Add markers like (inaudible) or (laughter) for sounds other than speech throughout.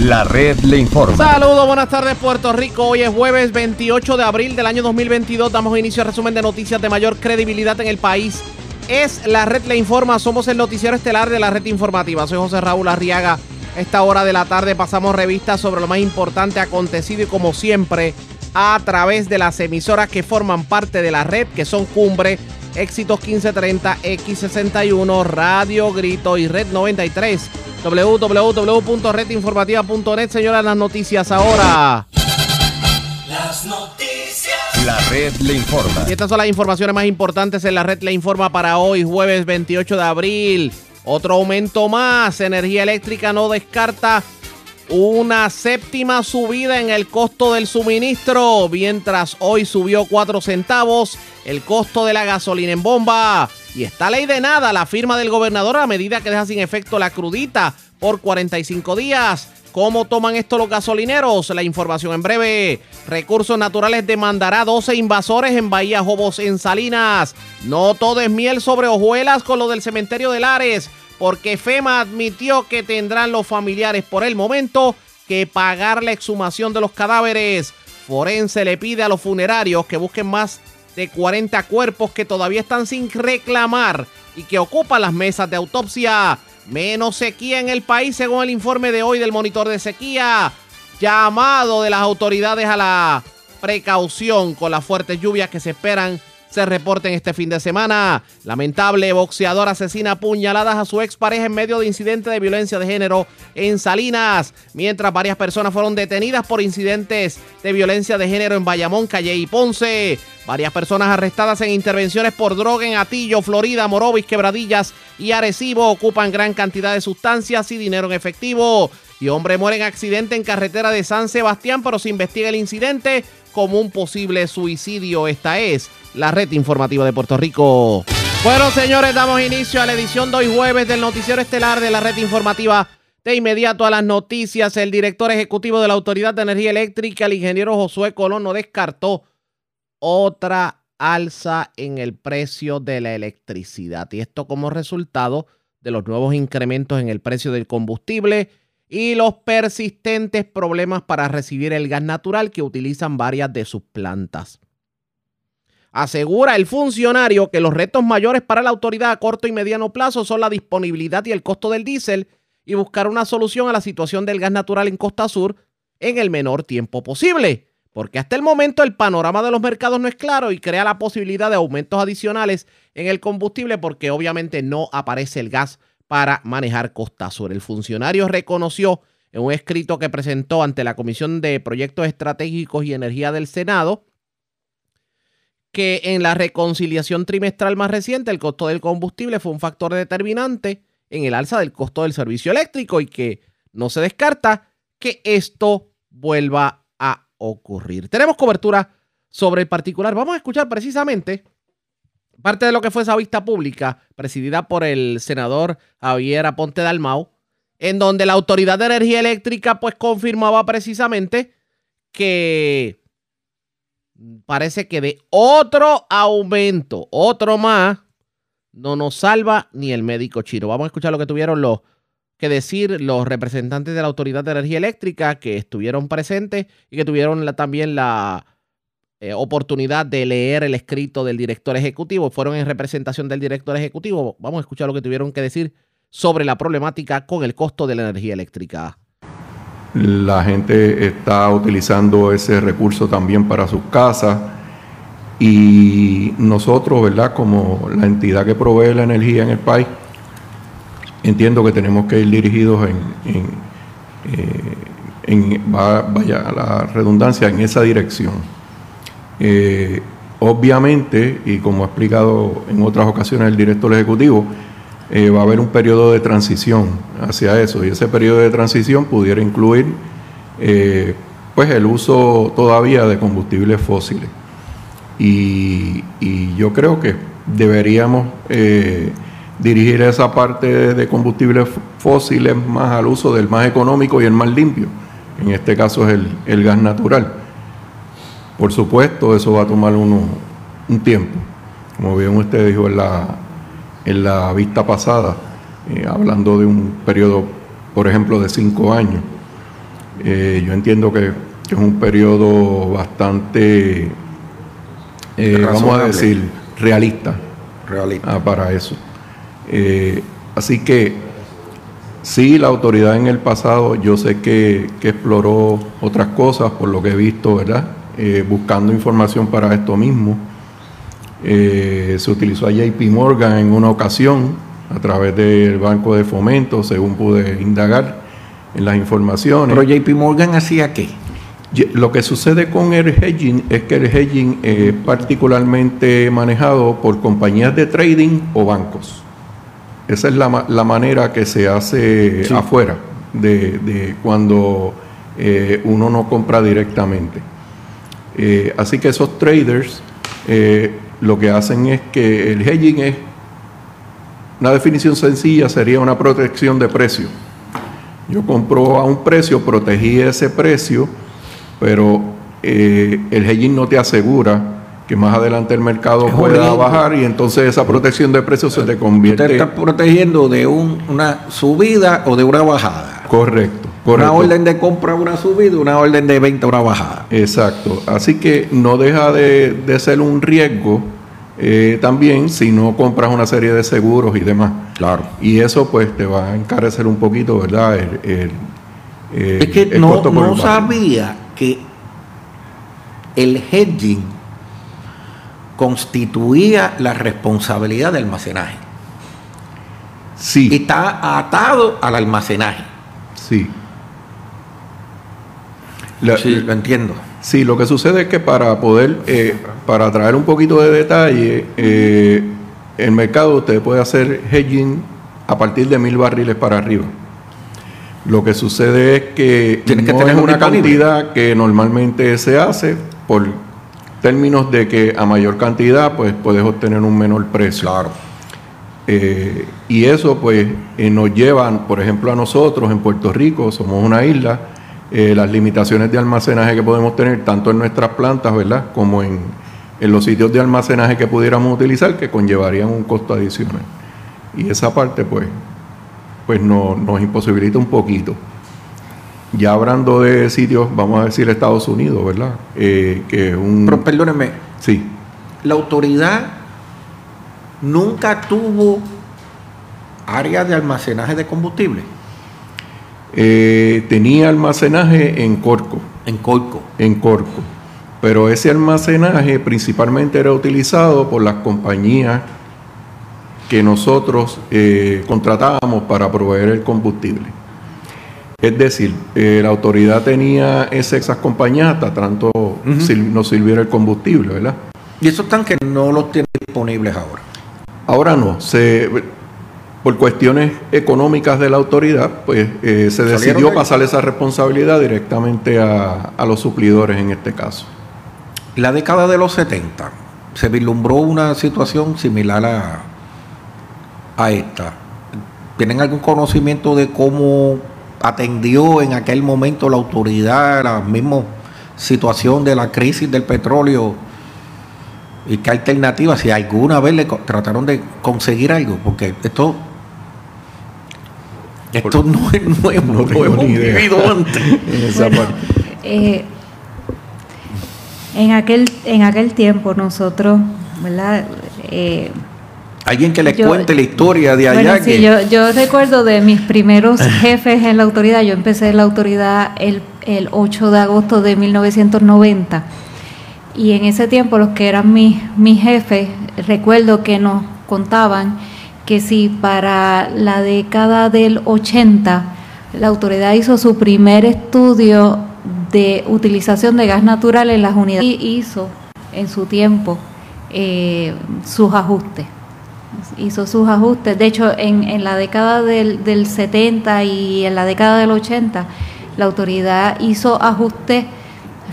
La red le informa. Saludos, buenas tardes Puerto Rico. Hoy es jueves 28 de abril del año 2022. Damos inicio al resumen de noticias de mayor credibilidad en el país. Es La red le informa. Somos el noticiero estelar de la red informativa. Soy José Raúl Arriaga. Esta hora de la tarde pasamos revistas sobre lo más importante acontecido y como siempre a través de las emisoras que forman parte de la red, que son Cumbre, Éxitos 1530, X61, Radio Grito y Red 93 www.redinformativa.net. Señoras, las noticias ahora. Las noticias. La red le informa. Y estas son las informaciones más importantes en la red le informa para hoy, jueves 28 de abril. Otro aumento más. Energía eléctrica no descarta una séptima subida en el costo del suministro, mientras hoy subió 4 centavos el costo de la gasolina en bomba. Y está ley de nada la firma del gobernador a medida que deja sin efecto la crudita por 45 días. ¿Cómo toman esto los gasolineros? La información en breve. Recursos Naturales demandará 12 invasores en Bahía Jobos en Salinas. No todo es miel sobre hojuelas con lo del cementerio de Lares, porque FEMA admitió que tendrán los familiares por el momento que pagar la exhumación de los cadáveres. Forense le pide a los funerarios que busquen más de 40 cuerpos que todavía están sin reclamar y que ocupan las mesas de autopsia. Menos sequía en el país según el informe de hoy del monitor de sequía. Llamado de las autoridades a la precaución con las fuertes lluvias que se esperan se reporten este fin de semana. Lamentable boxeador asesina puñaladas a su expareja en medio de incidente de violencia de género en Salinas, mientras varias personas fueron detenidas por incidentes de violencia de género en Bayamón, Calle y Ponce. Varias personas arrestadas en intervenciones por droga en Atillo, Florida, Morovis, Quebradillas y Arecibo ocupan gran cantidad de sustancias y dinero en efectivo. Y hombre muere en accidente en carretera de San Sebastián, pero se investiga el incidente como un posible suicidio. Esta es la red informativa de Puerto Rico. Bueno, señores, damos inicio a la edición de hoy jueves del noticiero estelar de la red informativa. De inmediato a las noticias, el director ejecutivo de la Autoridad de Energía Eléctrica, el ingeniero Josué Colón, no descartó otra alza en el precio de la electricidad. Y esto como resultado de los nuevos incrementos en el precio del combustible y los persistentes problemas para recibir el gas natural que utilizan varias de sus plantas. Asegura el funcionario que los retos mayores para la autoridad a corto y mediano plazo son la disponibilidad y el costo del diésel y buscar una solución a la situación del gas natural en Costa Sur en el menor tiempo posible. Porque hasta el momento el panorama de los mercados no es claro y crea la posibilidad de aumentos adicionales en el combustible porque obviamente no aparece el gas para manejar Costa Sur. El funcionario reconoció en un escrito que presentó ante la Comisión de Proyectos Estratégicos y Energía del Senado que en la reconciliación trimestral más reciente el costo del combustible fue un factor determinante en el alza del costo del servicio eléctrico y que no se descarta que esto vuelva a ocurrir. Tenemos cobertura sobre el particular. Vamos a escuchar precisamente parte de lo que fue esa vista pública presidida por el senador Javier Aponte Dalmau, en donde la Autoridad de Energía Eléctrica pues confirmaba precisamente que parece que de otro aumento, otro más, no nos salva ni el médico chino. Vamos a escuchar lo que tuvieron que decir los representantes de la Autoridad de Energía Eléctrica que estuvieron presentes y que tuvieron también la eh, oportunidad de leer el escrito del director ejecutivo, fueron en representación del director ejecutivo. Vamos a escuchar lo que tuvieron que decir sobre la problemática con el costo de la energía eléctrica. La gente está utilizando ese recurso también para sus casas y nosotros, ¿verdad? Como la entidad que provee la energía en el país, entiendo que tenemos que ir dirigidos en, en, eh, vaya la redundancia, en esa dirección. Eh, obviamente, y como ha explicado en otras ocasiones el director ejecutivo, eh, va a haber un periodo de transición hacia eso y ese periodo de transición pudiera incluir eh, pues el uso todavía de combustibles fósiles. Y, yo creo que deberíamos dirigir esa parte de combustibles fósiles más al uso del más económico y el más limpio. En este caso es el, gas natural. Por supuesto, eso va a tomar un tiempo. Como bien usted dijo en la, en la vista pasada, eh, hablando de un periodo, por ejemplo, de cinco años. Eh, yo entiendo que, es un periodo bastante, eh, vamos a decir, realista, realista. Ah, para eso. así que sí, la autoridad en el pasado yo sé que, que exploró otras cosas, por lo que he visto, ¿verdad? buscando información para esto mismo. Se utilizó a JP Morgan en una ocasión a través del Banco de Fomento, según pude indagar en las informaciones. ¿Pero JP Morgan hacía qué? Lo que sucede con el hedging es que el hedging es particularmente manejado por compañías de trading o bancos. Esa es la, manera que se hace afuera de, cuando eh, uno no compra directamente. Eh, así que esos traders eh, lo que hacen es que el hedging es una definición sencilla sería una protección de precio. Yo compro a un precio, protegí ese precio, pero eh, el hedging no te asegura que más adelante el mercado pueda bajar y entonces esa protección de precio se te convierte. Te está protegiendo de una subida o de una bajada. Correcto, correcto. Una orden de compra, una subida, una orden de venta, una bajada. Exacto. Así que no deja de, de ser un riesgo eh, también si no compras una serie de seguros y demás. Claro. Y eso pues te va a encarecer un poquito, ¿verdad? El, es que no, no sabía que el hedging constituía la responsabilidad de almacenaje. Sí. Está atado al almacenaje. Sí. Sí, lo entiendo. Sí, lo que sucede es que para poder, eh, para traer un poquito de detalle, eh, el mercado usted puede hacer hedging a partir de mil barriles para arriba. Lo que sucede es que Tienes que tener una cantidad que normalmente se hace por términos de que a mayor cantidad pues puedes obtener un menor precio. Claro. Eh, y eso pues nos lleva, por ejemplo, a nosotros en Puerto Rico, somos una isla, eh, las limitaciones de almacenaje que podemos tener tanto en nuestras plantas, ¿verdad? Como en, los sitios de almacenaje que pudiéramos utilizar que conllevarían un costo adicional. Y esa parte, pues, pues no, nos imposibilita un poquito. Ya hablando de sitios, vamos a decir Estados Unidos, ¿verdad? Eh, que un... Pero perdóneme. Sí. La autoridad nunca tuvo área de almacenaje de combustible. Eh, tenía almacenaje en Corco. En Corco. En Corco. Pero ese almacenaje principalmente era utilizado por las compañías que nosotros eh, contratábamos para proveer el combustible. Es decir, eh, la autoridad tenía esas compañías hasta tanto nos sirviera el combustible, ¿verdad? Y esos tanques no los tienen disponibles ahora. Ahora no. Se, por cuestiones económicas de la autoridad, pues eh, se decidió pasar esa responsabilidad directamente a, los suplidores en este caso. La década de los 70 se vislumbró una situación similar a, a esta. ¿Tienen algún conocimiento de cómo atendió en aquel momento la autoridad la misma situación de la crisis del petróleo? ¿Y qué alternativas? Si alguna vez le trataron de conseguir algo, porque esto esto no es nuevo, no, lo hemos vivido antes. (laughs) Eh, en, aquel, en aquel tiempo nosotros, ¿verdad? Eh, Alguien que le cuente la historia de allá. Bueno, sí, yo, yo recuerdo de mis primeros (laughs) jefes en la autoridad. Yo empecé en la autoridad el, el 8 de agosto de 1990. Y en ese tiempo los que eran mis, mis jefes, recuerdo que nos contaban que si para la década del 80 la autoridad hizo su primer estudio de utilización de gas natural en las unidades hizo en su tiempo eh, sus ajustes. Hizo sus ajustes. De hecho, en, la década del, del 70 y en la década del 80, la autoridad hizo ajustes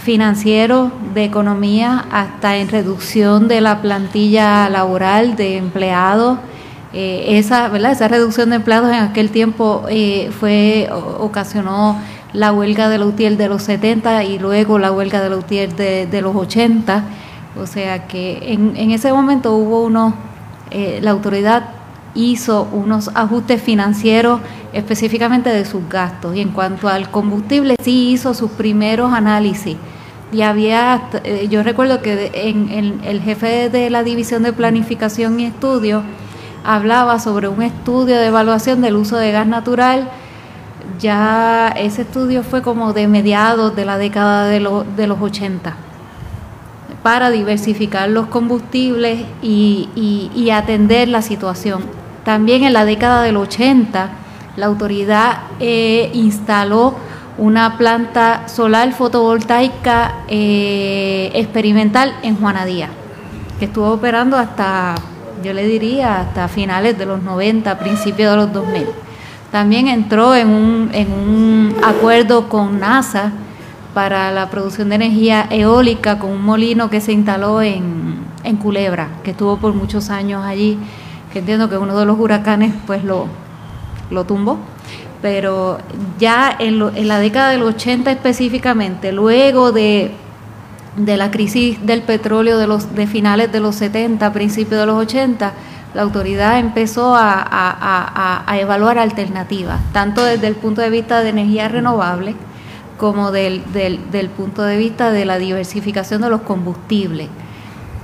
financieros de economía hasta en reducción de la plantilla laboral de empleados eh, esa, ¿verdad? esa reducción de empleados en aquel tiempo eh, fue ocasionó la huelga de la UTIER de los 70 y luego la huelga de la UTIER de, los 80. O sea que en, ese momento hubo uno, eh, la autoridad hizo unos ajustes financieros específicamente de sus gastos. Y en cuanto al combustible, sí hizo sus primeros análisis. Y había, eh, yo recuerdo que en, el jefe de la División de Planificación y Estudios hablaba sobre un estudio de evaluación del uso de gas natural. Ya ese estudio fue como de mediados de la década de, los 80 para diversificar los combustibles y, atender la situación. También en la década del 80 la autoridad eh, instaló una planta solar fotovoltaica eh, experimental en Juanadía, que estuvo operando hasta, yo le diría, hasta finales de los 90, principios de los 2000. También entró en un, en un acuerdo con NASA para la producción de energía eólica con un molino que se instaló en, Culebra, que estuvo por muchos años allí, entiendo que uno de los huracanes pues lo, lo tumbó. Pero ya en, en la década del 80 específicamente, luego de, de la crisis del petróleo de, los, de finales de los 70, principios de los 80, la autoridad empezó a, a, a, evaluar alternativas, tanto desde el punto de vista de energía renovable, como del, del, punto de vista de la diversificación de los combustibles.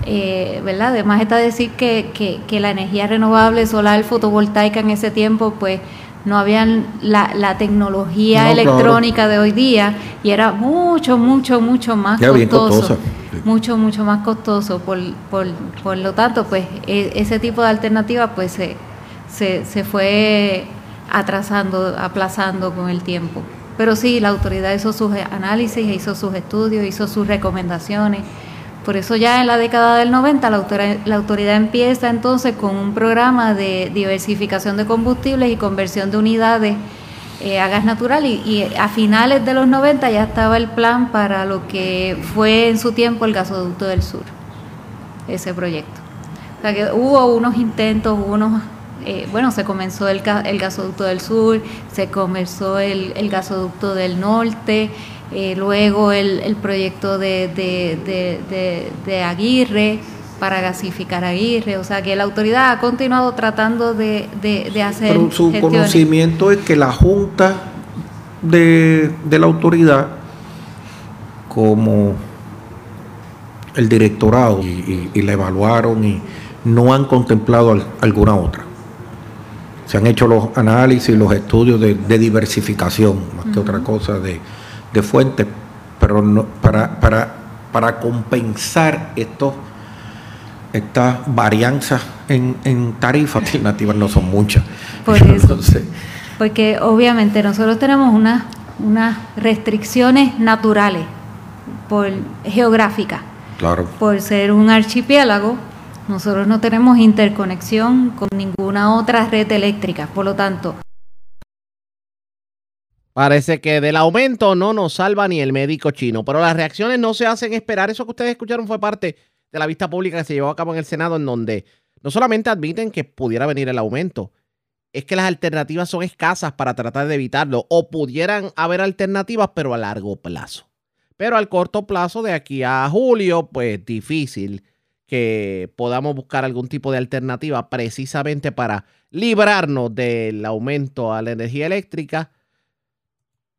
Eh, ¿verdad? Además está decir que, que, la energía renovable, solar, fotovoltaica en ese tiempo, pues no habían la, tecnología electrónica de hoy día y era mucho, mucho, mucho más costoso. Mucho, mucho más costoso. Por, por, por lo tanto, pues e, ese tipo de alternativa pues se, se, se fue atrasando, aplazando con el tiempo. Pero sí, la autoridad hizo sus análisis, hizo sus estudios, hizo sus recomendaciones. Por eso ya en la década del 90 la autoridad, empieza entonces con un programa de diversificación de combustibles y conversión de unidades eh, a gas natural y, a finales de los 90 ya estaba el plan para lo que fue en su tiempo el gasoducto del sur, ese proyecto. O sea que hubo unos intentos, unos eh, bueno, se comenzó el, gasoducto del sur, se comenzó el gasoducto del norte, eh, luego el, proyecto de, de, Aguirre para gasificar Aguirre, o sea que la autoridad ha continuado tratando de, hacer... Pero su conocimiento es que la Junta de, la autoridad, como el directorado, y, y la evaluaron y no han contemplado alguna otra. Se han hecho los análisis, los estudios de, diversificación, más que otra cosa, de, fuentes, pero no, para, para, para compensar estos, estas varianzas en, en tarifas alternativas no son muchas. (laughs) Por eso. porque obviamente nosotros tenemos unas unas restricciones naturales, por geográficas. Claro. Por ser un archipiélago, nosotros no tenemos interconexión con ninguna otra red eléctrica, por lo tanto... Parece que del aumento no nos salva ni el médico chino, pero las reacciones no se hacen esperar. Eso que ustedes escucharon fue parte de la vista pública que se llevó a cabo en el Senado, en donde no solamente admiten que pudiera venir el aumento, es que las alternativas son escasas para tratar de evitarlo, o pudieran haber alternativas, pero a largo plazo. Pero al corto plazo, de aquí a julio, pues difícil que podamos buscar algún tipo de alternativa precisamente para librarnos del aumento a la energía eléctrica.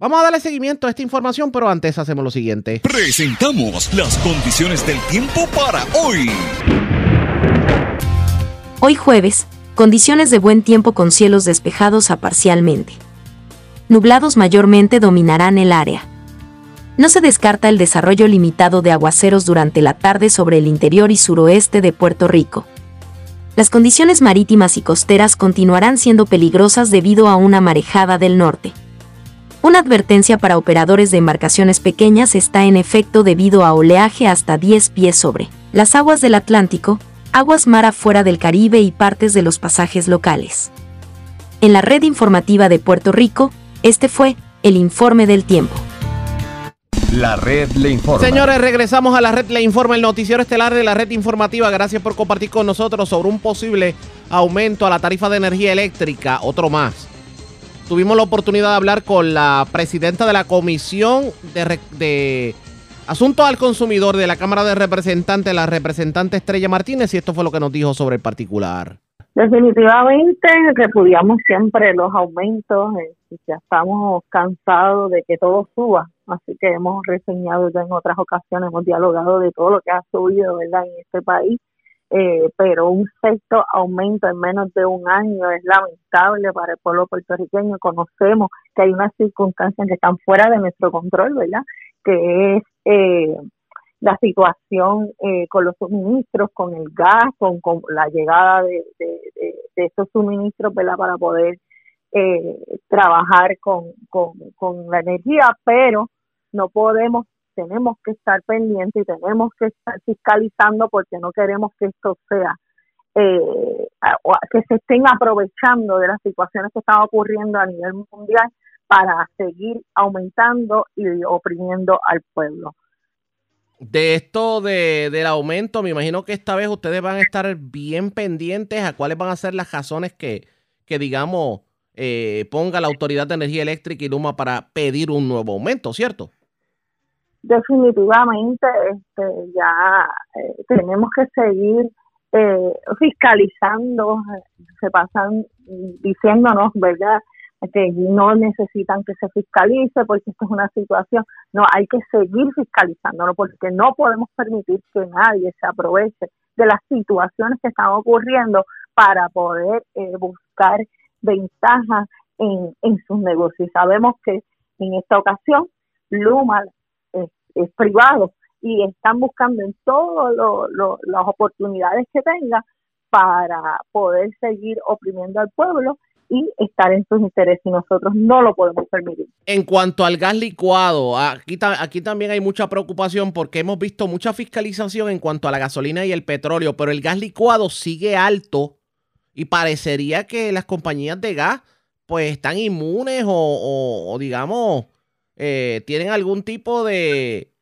Vamos a darle seguimiento a esta información, pero antes hacemos lo siguiente. Presentamos las condiciones del tiempo para hoy. Hoy jueves, condiciones de buen tiempo con cielos despejados a parcialmente. Nublados mayormente dominarán el área no se descarta el desarrollo limitado de aguaceros durante la tarde sobre el interior y suroeste de Puerto Rico. Las condiciones marítimas y costeras continuarán siendo peligrosas debido a una marejada del norte. Una advertencia para operadores de embarcaciones pequeñas está en efecto debido a oleaje hasta 10 pies sobre las aguas del Atlántico, aguas mar afuera del Caribe y partes de los pasajes locales. En la red informativa de Puerto Rico, este fue el informe del tiempo. La red le informa. Señores, regresamos a la red le informa, el noticiero estelar de la red informativa. Gracias por compartir con nosotros sobre un posible aumento a la tarifa de energía eléctrica, otro más. Tuvimos la oportunidad de hablar con la presidenta de la Comisión de, Asuntos al Consumidor de la Cámara de Representantes, la representante Estrella Martínez, y esto fue lo que nos dijo sobre el particular. Definitivamente repudiamos siempre los aumentos, eh, ya estamos cansados de que todo suba, así que hemos reseñado ya en otras ocasiones, hemos dialogado de todo lo que ha subido ¿verdad? en este país, eh, pero un sexto aumento en menos de un año es lamentable para el pueblo puertorriqueño. Conocemos que hay unas circunstancias que están fuera de nuestro control, ¿verdad? Que es eh, la situación eh, con los suministros, con el gas, con, la llegada de, de, estos suministros, ¿verdad? Para poder eh, trabajar con, con, la energía, pero no podemos, tenemos que estar pendientes y tenemos que estar fiscalizando porque no queremos que esto sea, eh, que se estén aprovechando de las situaciones que están ocurriendo a nivel mundial para seguir aumentando y oprimiendo al pueblo de esto de, del aumento, me imagino que esta vez ustedes van a estar bien pendientes a cuáles van a ser las razones que, que digamos, eh, ponga la Autoridad de Energía Eléctrica y Luma para pedir un nuevo aumento, ¿cierto? Definitivamente, este, ya eh, tenemos que seguir eh, fiscalizando, se pasan diciéndonos, ¿verdad? que no necesitan que se fiscalice porque esto es una situación, no, hay que seguir fiscalizándolo porque no podemos permitir que nadie se aproveche de las situaciones que están ocurriendo para poder eh, buscar ventajas en, en sus negocios. sabemos que en esta ocasión Luma es, privado y están buscando en todas las oportunidades que tenga para poder seguir oprimiendo al pueblo y estar en sus intereses y nosotros no lo podemos permitir. En cuanto al gas licuado, aquí, aquí también hay mucha preocupación porque hemos visto mucha fiscalización en cuanto a la gasolina y el petróleo, pero el gas licuado sigue alto y parecería que las compañías de gas pues están inmunes o, digamos eh, tienen algún tipo de...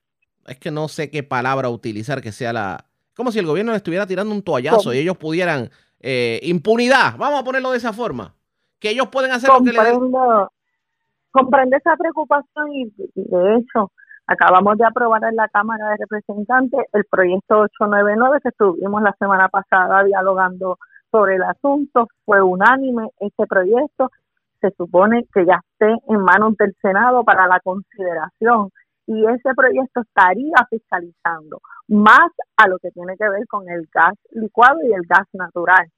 Es que no sé qué palabra utilizar que sea la... Como si el gobierno le estuviera tirando un toallazo y ellos pudieran... Eh, impunidad, vamos a ponerlo de esa forma que ellos pueden hacer lo que les Comprende esa preocupación y, de hecho acabamos de aprobar en la Cámara de Representantes el proyecto 899 que estuvimos la semana pasada dialogando sobre el asunto. Fue unánime este proyecto. Se supone que ya esté en manos del Senado para la consideración y ese proyecto estaría fiscalizando más a lo que tiene que ver con el gas licuado y el gas natural.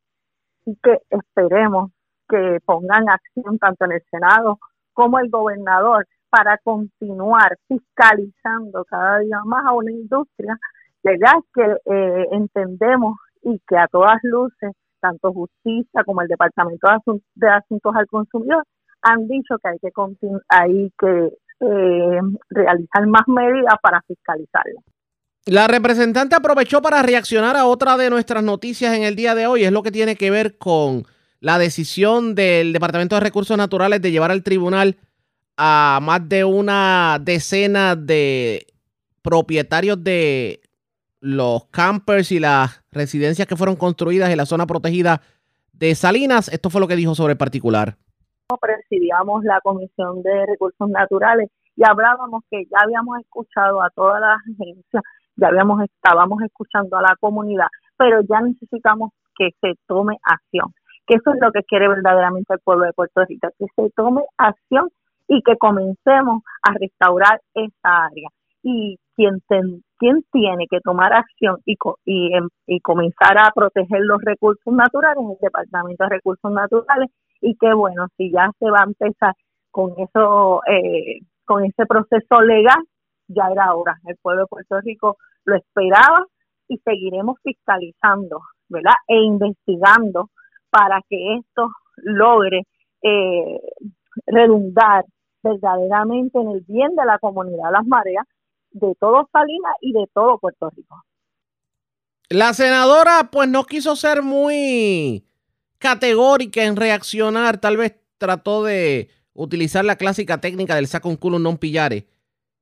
Y que esperemos que pongan acción tanto en el Senado como el gobernador para continuar fiscalizando cada día más a una industria que ya que eh, entendemos y que a todas luces, tanto justicia como el Departamento de, Asuntos al Consumidor han dicho que hay que hay que eh, realizar más medidas para fiscalizarlo. La representante aprovechó para reaccionar a otra de nuestras noticias en el día de hoy, es lo que tiene que ver con la decisión del Departamento de Recursos Naturales de llevar al tribunal a más de una decena de propietarios de los campers y las residencias que fueron construidas en la zona protegida de Salinas. Esto fue lo que dijo sobre el particular. Presidíamos la Comisión de Recursos Naturales y hablábamos que ya habíamos escuchado a todas las agencias, ya habíamos estábamos escuchando a la comunidad, pero ya necesitamos que se tome acción que eso es lo que quiere verdaderamente el pueblo de Puerto Rico, que se tome acción y que comencemos a restaurar esa área. Y quien, tiene que tomar acción y, y, em, y, comenzar a proteger los recursos naturales es el Departamento de Recursos Naturales y que bueno, si ya se va a empezar con eso, eh, con ese proceso legal, ya era hora. El pueblo de Puerto Rico lo esperaba y seguiremos fiscalizando, ¿verdad? E investigando para que esto logre eh, redundar verdaderamente en el bien de la comunidad Las Mareas, de todo Salinas y de todo Puerto Rico. La senadora pues no quiso ser muy categórica en reaccionar, tal vez trató de utilizar la clásica técnica del saco un culo non pillare,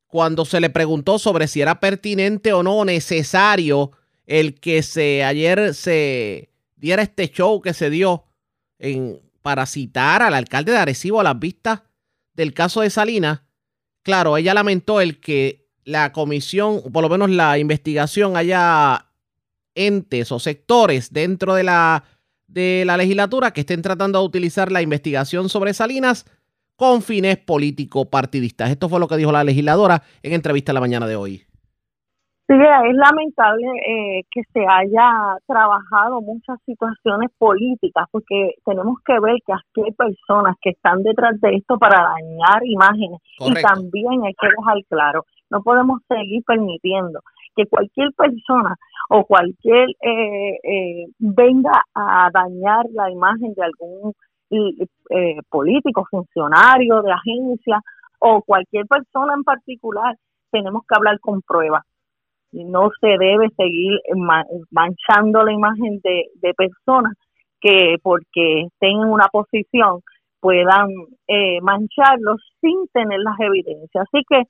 cuando se le preguntó sobre si era pertinente o no necesario el que se ayer se diera este show que se dio en, para citar al alcalde de Arecibo a las vistas del caso de Salinas, claro, ella lamentó el que la comisión, por lo menos la investigación, haya entes o sectores dentro de la de la legislatura que estén tratando de utilizar la investigación sobre Salinas con fines político-partidistas. Esto fue lo que dijo la legisladora en entrevista la mañana de hoy. Sí, es lamentable eh, que se haya trabajado muchas situaciones políticas, porque tenemos que ver que aquí hay personas que están detrás de esto para dañar imágenes. Y también hay que dejar claro, no podemos seguir permitiendo que cualquier persona o cualquier eh, eh, venga a dañar la imagen de algún eh, político, funcionario de agencia o cualquier persona en particular, tenemos que hablar con pruebas. No se debe seguir manchando la imagen de, de personas que porque estén en una posición puedan eh, mancharlo sin tener las evidencias. Así que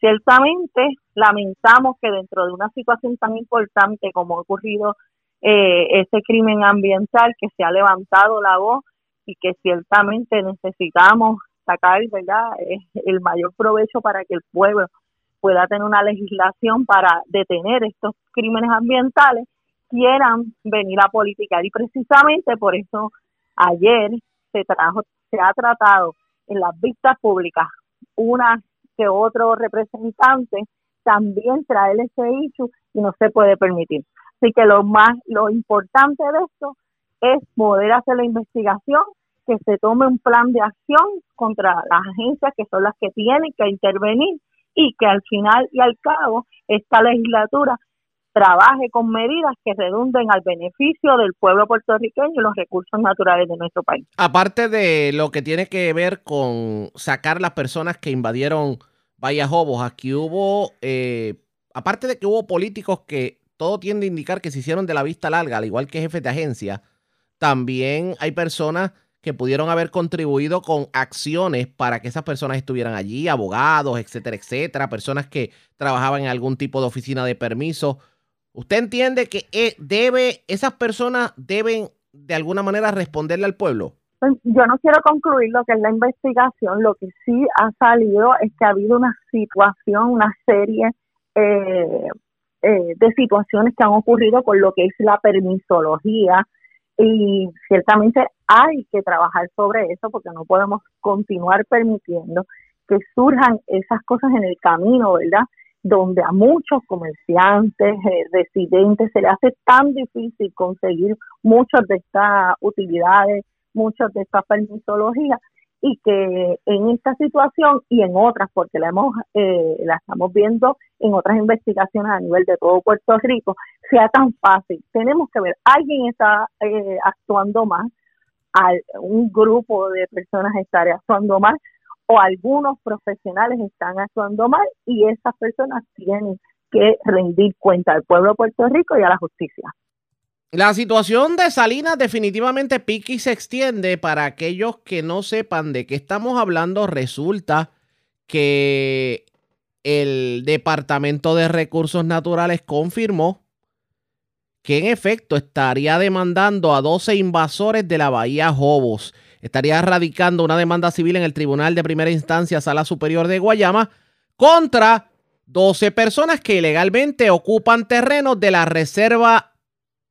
Ciertamente lamentamos que dentro de una situación tan importante como ha ocurrido eh, ese crimen ambiental, que se ha levantado la voz y que ciertamente necesitamos sacar ¿verdad? el mayor provecho para que el pueblo pueda tener una legislación para detener estos crímenes ambientales, quieran venir a politicar. Y precisamente por eso ayer se trajo, se ha tratado en las vistas públicas una que otro representante también trae ese hecho y no se puede permitir. Así que lo más, lo importante de esto es poder hacer la investigación, que se tome un plan de acción contra las agencias que son las que tienen que intervenir y que al final y al cabo esta legislatura trabaje con medidas que redunden al beneficio del pueblo puertorriqueño y los recursos naturales de nuestro país. Aparte de lo que tiene que ver con sacar las personas que invadieron Vaya Jobos, aquí hubo, eh, aparte de que hubo políticos que todo tiende a indicar que se hicieron de la vista larga, al igual que jefes de agencia, también hay personas que pudieron haber contribuido con acciones para que esas personas estuvieran allí, abogados, etcétera, etcétera, personas que trabajaban en algún tipo de oficina de permiso. ¿Usted entiende que eh, debe, esas personas deben de alguna manera responderle al pueblo? Pues, yo no quiero concluir lo que es la investigación, lo que sí ha salido es que ha habido una situación, una serie eh, eh, de situaciones que han ocurrido con lo que es la permisología y ciertamente hay que trabajar sobre eso porque no podemos continuar permitiendo que surjan esas cosas en el camino, ¿verdad? Donde a muchos comerciantes, eh, residentes, se les hace tan difícil conseguir muchas de estas utilidades muchos de esta permisología y que en esta situación y en otras, porque la hemos eh, la estamos viendo en otras investigaciones a nivel de todo Puerto Rico, sea tan fácil. Tenemos que ver, alguien está eh, actuando más, un grupo de personas está actuando mal o algunos profesionales están actuando mal y esas personas tienen que rendir cuenta al pueblo de Puerto Rico y a la justicia. La situación de Salinas definitivamente pica y se extiende. Para aquellos que no sepan de qué estamos hablando, resulta que el Departamento de Recursos Naturales confirmó que en efecto estaría demandando a 12 invasores de la Bahía Jobos. Estaría radicando una demanda civil en el Tribunal de Primera Instancia, Sala Superior de Guayama, contra 12 personas que ilegalmente ocupan terrenos de la Reserva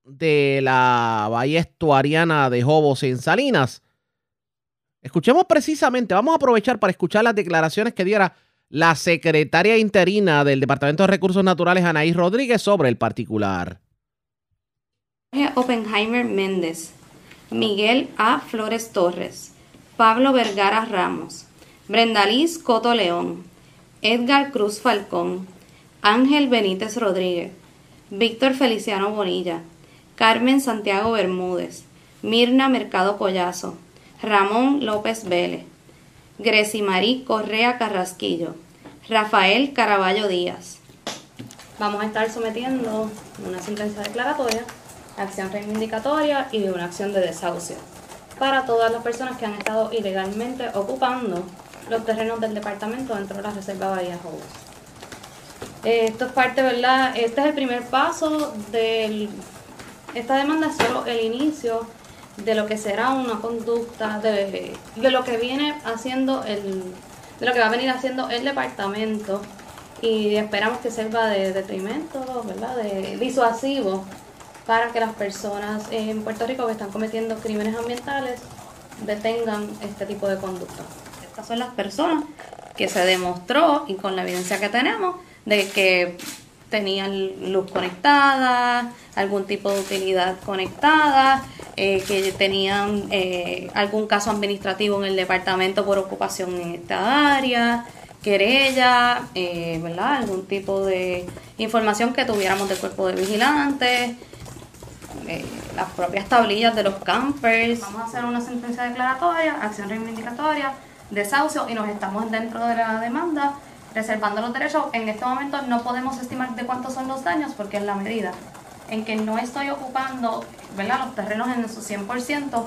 de la bahía estuariana de Jobos en Salinas. Escuchemos precisamente, vamos a aprovechar para escuchar las declaraciones que diera la secretaria interina del Departamento de Recursos Naturales, Anaís Rodríguez, sobre el particular. Oppenheimer Méndez, Miguel A. Flores Torres, Pablo Vergara Ramos, Brenda Liz Coto León, Edgar Cruz Falcón, Ángel Benítez Rodríguez, Víctor Feliciano Bonilla, Carmen Santiago Bermúdez, Mirna Mercado Collazo, Ramón López Vélez, Marí Correa Carrasquillo, Rafael Caraballo Díaz. Vamos a estar sometiendo una sentencia declaratoria, acción reivindicatoria y una acción de desahucio para todas las personas que han estado ilegalmente ocupando los terrenos del departamento dentro de la Reserva Bahía Jobos. Esto es parte, ¿verdad? Este es el primer paso del esta demanda es solo el inicio de lo que será una conducta, de, lo que viene haciendo el, de lo que va a venir haciendo el departamento y esperamos que sirva de detrimento, ¿verdad? De disuasivo para que las personas en Puerto Rico que están cometiendo crímenes ambientales detengan este tipo de conducta. Estas son las personas que se demostró, y con la evidencia que tenemos, de que tenían luz conectada, algún tipo de utilidad conectada, eh, que tenían eh, algún caso administrativo en el departamento por ocupación en esta área, querella, eh, ¿verdad? Algún tipo de información que tuviéramos del cuerpo de vigilantes, las propias tablillas de los campers. Vamos a hacer una sentencia declaratoria, acción reivindicatoria, desahucio y nos estamos dentro de la demanda reservando los derechos. En este momento no podemos estimar de cuántos son los daños porque en la medida en que no estoy ocupando ¿verdad? los terrenos en su 100%,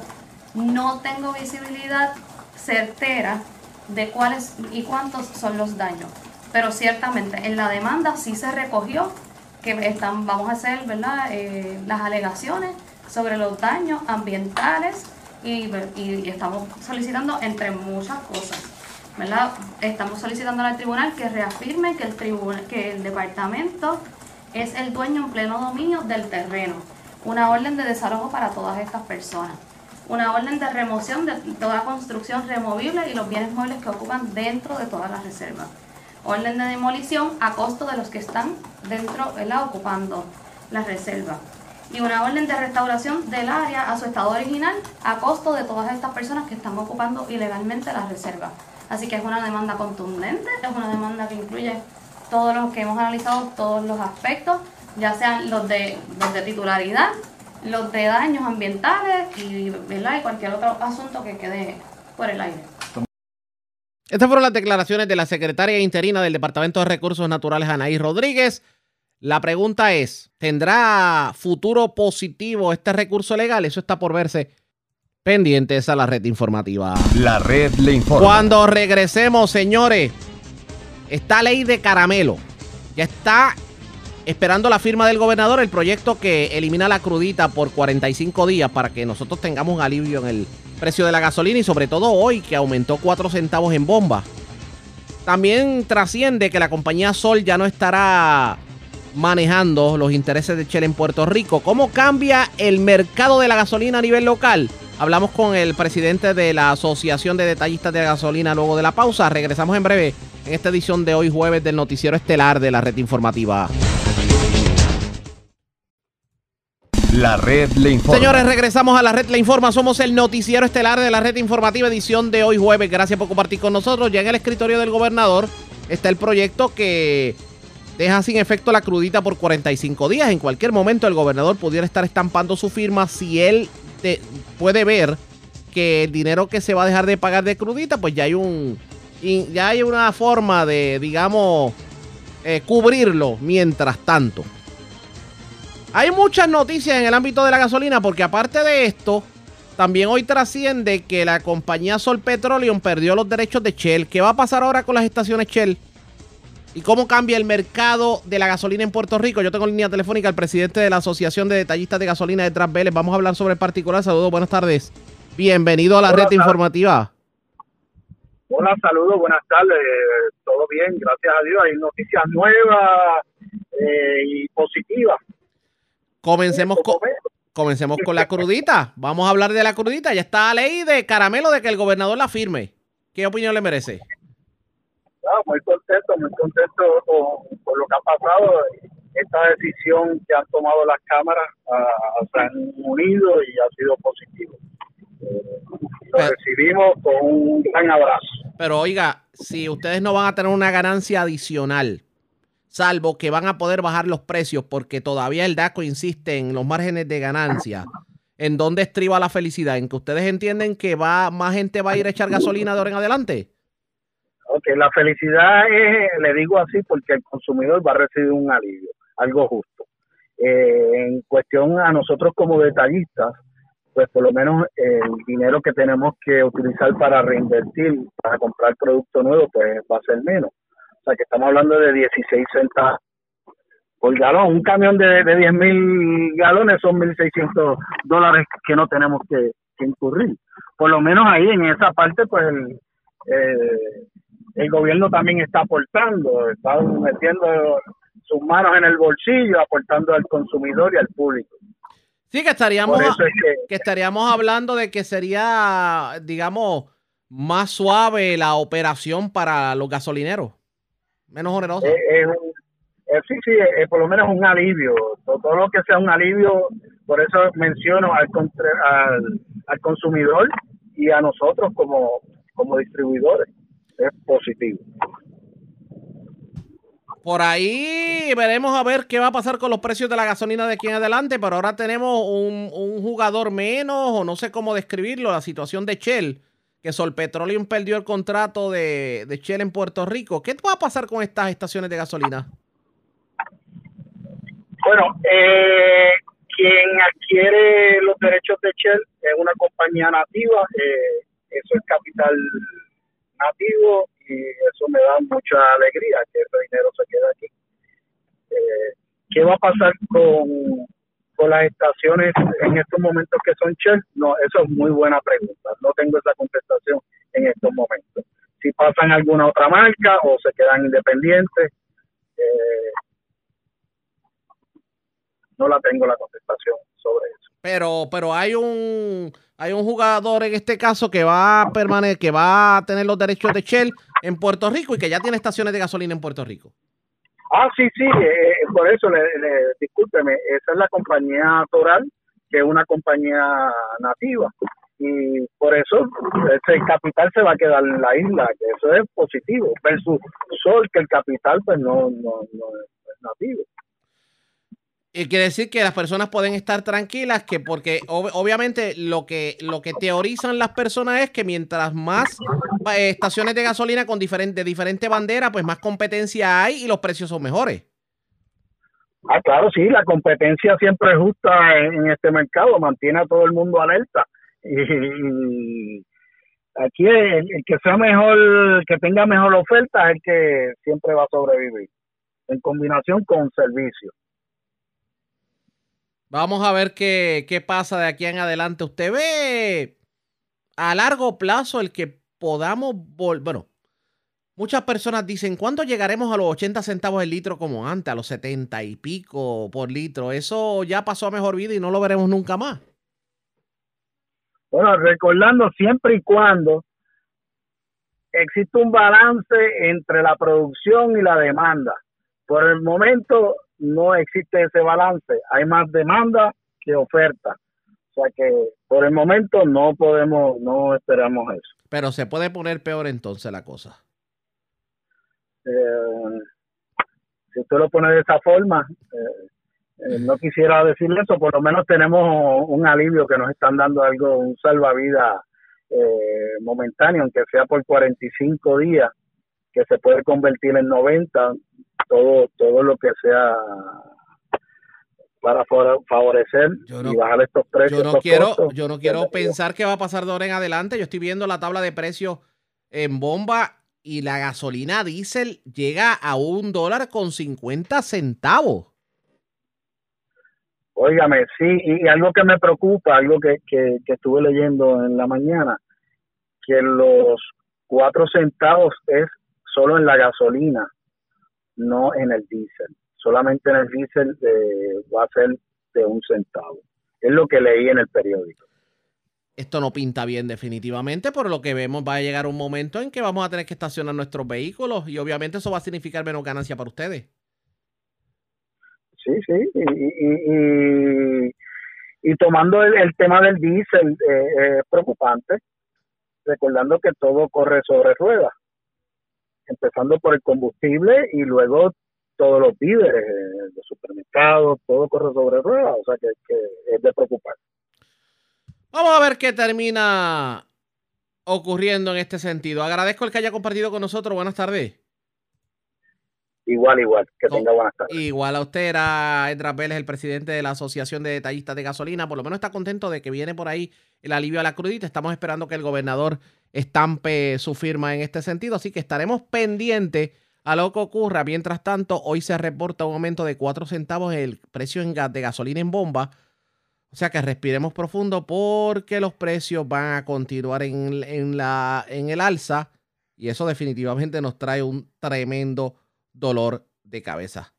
no tengo visibilidad certera de cuáles y cuántos son los daños. Pero ciertamente en la demanda sí se recogió que están, vamos a hacer ¿verdad? Eh, las alegaciones sobre los daños ambientales y, y estamos solicitando entre muchas cosas Estamos solicitando al tribunal que reafirme que el, departamento es el dueño en pleno dominio del terreno. Una orden de desalojo para todas estas personas. Una orden de remoción de toda construcción removible y los bienes muebles que ocupan dentro de todas las reservas. Orden de demolición a costo de los que están dentro, ocupando la reserva. Y una orden de restauración del área a su estado original a costo de todas estas personas que están ocupando ilegalmente la reserva. Así que es una demanda contundente, es una demanda que incluye todos los que hemos analizado, todos los aspectos, ya sean los de, de titularidad, los de daños ambientales y, y cualquier otro asunto que quede por el aire. Estas fueron las declaraciones de la secretaria interina del Departamento de Recursos Naturales, Anaí Rodríguez. La pregunta es, ¿tendrá futuro positivo este recurso legal? Eso está por verse pendientes a la red informativa. La red le informa. Cuando regresemos, señores, esta ley de caramelo ya está esperando la firma del gobernador el proyecto que elimina la crudita por 45 días para que nosotros tengamos un alivio en el precio de la gasolina y sobre todo hoy que aumentó 4 centavos en bomba. También trasciende que la compañía Sol ya no estará manejando los intereses de Shell en Puerto Rico. ¿Cómo cambia el mercado de la gasolina a nivel local? Hablamos con el presidente de la Asociación de Detallistas de Gasolina luego de la pausa. Regresamos en breve en esta edición de hoy jueves del noticiero estelar de la red informativa. La red le informa. Señores, regresamos a la red le informa. Somos el noticiero estelar de la red informativa edición de hoy jueves. Gracias por compartir con nosotros. Ya en el escritorio del gobernador está el proyecto que deja sin efecto la crudita por 45 días. En cualquier momento el gobernador pudiera estar estampando su firma si él puede ver que el dinero que se va a dejar de pagar de crudita, pues ya hay un ya hay una forma de, digamos, eh, cubrirlo mientras tanto. Hay muchas noticias en el ámbito de la gasolina porque aparte de esto, también hoy trasciende que la compañía Sol Petroleum perdió los derechos de Shell. ¿Qué va a pasar ahora con las estaciones Shell? ¿Y cómo cambia el mercado de la gasolina en Puerto Rico? Yo tengo en línea telefónica al presidente de la Asociación de Detallistas de Gasolina de Transveles. Vamos a hablar sobre el particular. Saludos, buenas tardes. Bienvenido a la red informativa. Hola, saludos, buenas tardes. Todo bien, gracias a Dios. Hay noticias nuevas eh, y positivas. Comencemos con, comencemos con la (laughs) crudita. Vamos a hablar de la crudita. Ya está la ley de caramelo de que el gobernador la firme. ¿Qué opinión le merece? Muy contento, muy contento con, lo que ha pasado. Esta decisión que han tomado las cámaras uh, se han unido y ha sido positivo. lo recibimos con un gran abrazo. Pero oiga, si ustedes no van a tener una ganancia adicional, salvo que van a poder bajar los precios porque todavía el DACO insiste en los márgenes de ganancia. ¿En dónde estriba la felicidad? ¿En que ustedes entienden que va más gente va a ir a echar gasolina de ahora en adelante? Ok, la felicidad es, le digo así, porque el consumidor va a recibir un alivio, algo justo. Eh, en cuestión a nosotros como detallistas, pues por lo menos el dinero que tenemos que utilizar para reinvertir, para comprar producto nuevo, pues va a ser menos. O sea que estamos hablando de 16 centavos por galón. Un camión de, de 10 mil galones son 1.600 dólares que no tenemos que, incurrir. Por lo menos ahí en esa parte, pues el, eh, el gobierno también está aportando, está metiendo sus manos en el bolsillo, aportando al consumidor y al público. Sí, que estaríamos, que estaríamos hablando de que sería, digamos, más suave la operación para los gasolineros, menos onerosa. Eh, eh, sí, sí, eh, por lo menos un alivio, todo, lo que sea un alivio, por eso menciono al, al, al consumidor y a nosotros como, como distribuidores, es positivo. Por ahí veremos a ver qué va a pasar con los precios de la gasolina de aquí en adelante, pero ahora tenemos un, un jugador menos, o no sé cómo describirlo, la situación de Shell que Sol Petroleum perdió el contrato de, de Shell en Puerto Rico. ¿Qué va a pasar con estas estaciones de gasolina? Bueno, eh, quien adquiere los derechos de Shell es una compañía nativa, eh, eso es capital nativo y eso me da mucha alegría que ese dinero se quede aquí. Eh, ¿Qué va a pasar con las estaciones en estos momentos que son Shell? No, eso es muy buena pregunta. No tengo esa contestación en estos momentos. Si pasan alguna otra marca o se quedan independientes, eh, no la tengo la contestación sobre eso. Pero, pero hay un hay un jugador en este caso que va a permanecer, que va a tener los derechos de Shell en Puerto Rico y que ya tiene estaciones de gasolina en Puerto Rico. Ah, sí, sí, eh, por eso, le, discúlpeme, esa es la compañía Toral, que es una compañía nativa. Y por eso ese capital se va a quedar en la isla, que eso es positivo, versus Sol, que el capital pues no, no, no es nativo. Y quiere decir que las personas pueden estar tranquilas, que porque obviamente lo que, lo que teorizan las personas es que mientras más eh, estaciones de gasolina con diferente, diferente bandera, pues más competencia hay y los precios son mejores. Ah, claro, sí, la competencia siempre es justa en, este mercado, mantiene a todo el mundo alerta. (laughs) Y, aquí el, que sea mejor, que tenga mejor oferta es el que siempre va a sobrevivir, en combinación con servicio. Vamos a ver qué, qué pasa de aquí en adelante. ¿Usted ve a largo plazo el que podamos volver? Bueno, muchas personas dicen, ¿cuándo llegaremos a los 80 centavos el litro como antes, a los 70 y pico por litro? Eso ya pasó a mejor vida y no lo veremos nunca más. Bueno, recordando siempre y cuando existe un balance entre la producción y la demanda. Por el momento no existe ese balance. Hay más demanda que oferta. O sea que por el momento no podemos, no esperamos eso. Pero se puede poner peor entonces la cosa. Eh, si usted lo pone de esa forma, eh, eh, no quisiera decirle eso, por lo menos tenemos un alivio que nos están dando algo, un salvavidas momentáneo, aunque sea por 45 días, que se puede convertir en 90, todo, todo lo que sea para favorecer y bajar estos precios. Yo no quiero, yo no quiero pensar qué va a pasar de ahora en adelante. Yo estoy viendo la tabla de precios en bomba y la gasolina diésel llega a un dólar con 50 centavos. Óigame, sí, y, algo que me preocupa, algo que, que, que estuve leyendo en la mañana, que los cuatro centavos es solo en la gasolina no en el diésel. Solamente en el diésel eh, va a ser de un centavo. Es lo que leí en el periódico. Esto no pinta bien definitivamente, por lo que vemos va a llegar un momento en que vamos a tener que estacionar nuestros vehículos y obviamente eso va a significar menos ganancia para ustedes. Sí, sí, y, y, tomando el, tema del diésel eh, es preocupante, recordando que todo corre sobre ruedas empezando por el combustible y luego todos los víveres, eh, los supermercados, todo corre sobre ruedas, o sea que, es de preocupar. Vamos a ver qué termina ocurriendo en este sentido. Agradezco el que haya compartido con nosotros. Buenas tardes. Igual, igual. Que tenga buenas tardes. Igual a usted era Edras Vélez, el presidente de la Asociación de Detallistas de Gasolina. Por lo menos está contento de que viene por ahí el alivio a la crudita. Estamos esperando que el gobernador estampe su firma en este sentido. Así que estaremos pendientes a lo que ocurra. Mientras tanto, hoy se reporta un aumento de 4 centavos el precio en gas de gasolina en bomba. O sea que respiremos profundo porque los precios van a continuar en, en, la, en el alza. Y eso definitivamente nos trae un tremendo dolor de cabeza.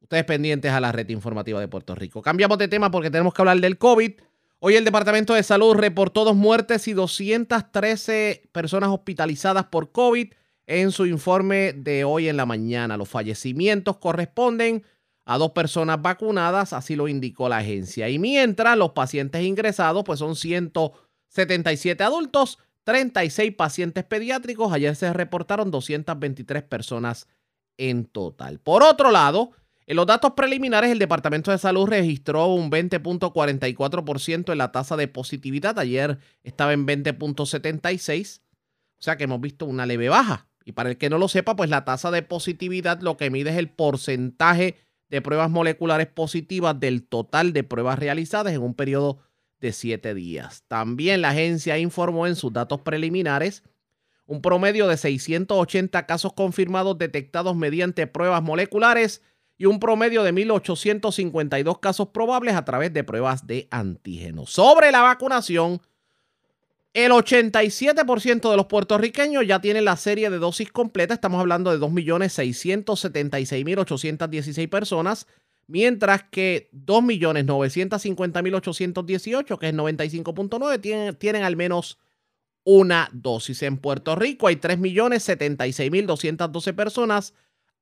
Ustedes pendientes a la red informativa de Puerto Rico. Cambiamos de tema porque tenemos que hablar del COVID. Hoy el Departamento de Salud reportó dos muertes y 213 personas hospitalizadas por COVID en su informe de hoy en la mañana. Los fallecimientos corresponden a dos personas vacunadas, así lo indicó la agencia. Y mientras los pacientes ingresados, pues son 177 adultos, 36 pacientes pediátricos. Ayer se reportaron 223 personas en total. Por otro lado, en los datos preliminares, el Departamento de Salud registró un 20.44% en la tasa de positividad. Ayer estaba en 20.76%. O sea que hemos visto una leve baja. Y para el que no lo sepa, pues la tasa de positividad lo que mide es el porcentaje de pruebas moleculares positivas del total de pruebas realizadas en un periodo de siete días. También la agencia informó en sus datos preliminares un promedio de 680 casos confirmados detectados mediante pruebas moleculares y un promedio de 1.852 casos probables a través de pruebas de antígenos. Sobre la vacunación, el 87% de los puertorriqueños ya tienen la serie de dosis completa. Estamos hablando de 2.676.816 personas, mientras que 2.950.818, que es 95.9, tienen, tienen al menos una dosis. En Puerto Rico hay 3.076.212 personas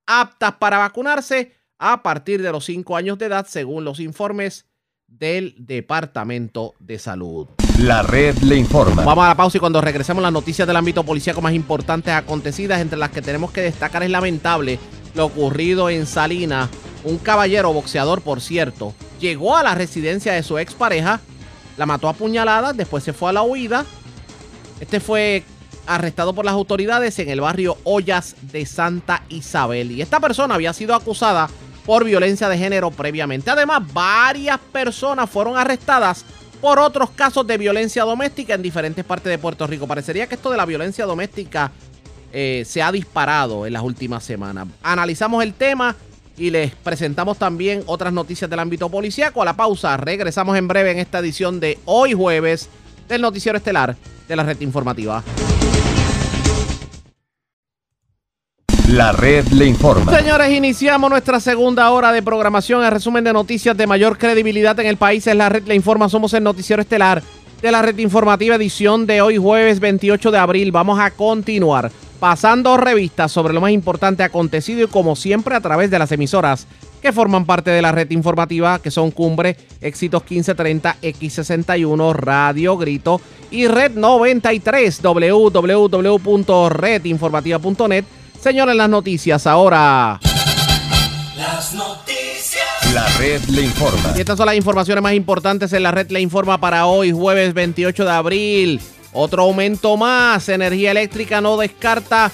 aptas para vacunarse a partir de los 5 años de edad, según los informes del Departamento de Salud. La red le informa. Vamos a la pausa y cuando regresemos las noticias del ámbito policíaco más importantes acontecidas, entre las que tenemos que destacar es lamentable lo ocurrido en Salinas. Un caballero boxeador, por cierto, llegó a la residencia de su expareja, la mató a puñaladas, después se fue a la huida. Este fue arrestado por las autoridades en el barrio Ollas de Santa Isabel. Y esta persona había sido acusada por violencia de género previamente. Además, varias personas fueron arrestadas por otros casos de violencia doméstica en diferentes partes de Puerto Rico. Parecería que esto de la violencia doméstica eh, se ha disparado en las últimas semanas. Analizamos el tema y les presentamos también otras noticias del ámbito policíaco. A la pausa, regresamos en breve en esta edición de hoy jueves del Noticiero Estelar de la Red Informativa. La red le informa. Señores, iniciamos nuestra segunda hora de programación. El resumen de noticias de mayor credibilidad en el país es la red le informa. Somos el noticiero estelar de la red informativa edición de hoy jueves 28 de abril. Vamos a continuar pasando revistas sobre lo más importante acontecido y como siempre a través de las emisoras que forman parte de la red informativa, que son Cumbre, Éxitos 1530, X61, Radio Grito y Red 93, www.redinformativa.net Señores, las noticias ahora. Las noticias. La red le informa. Y estas son las informaciones más importantes en la red le informa para hoy, jueves 28 de abril. Otro aumento más. Energía eléctrica no descarta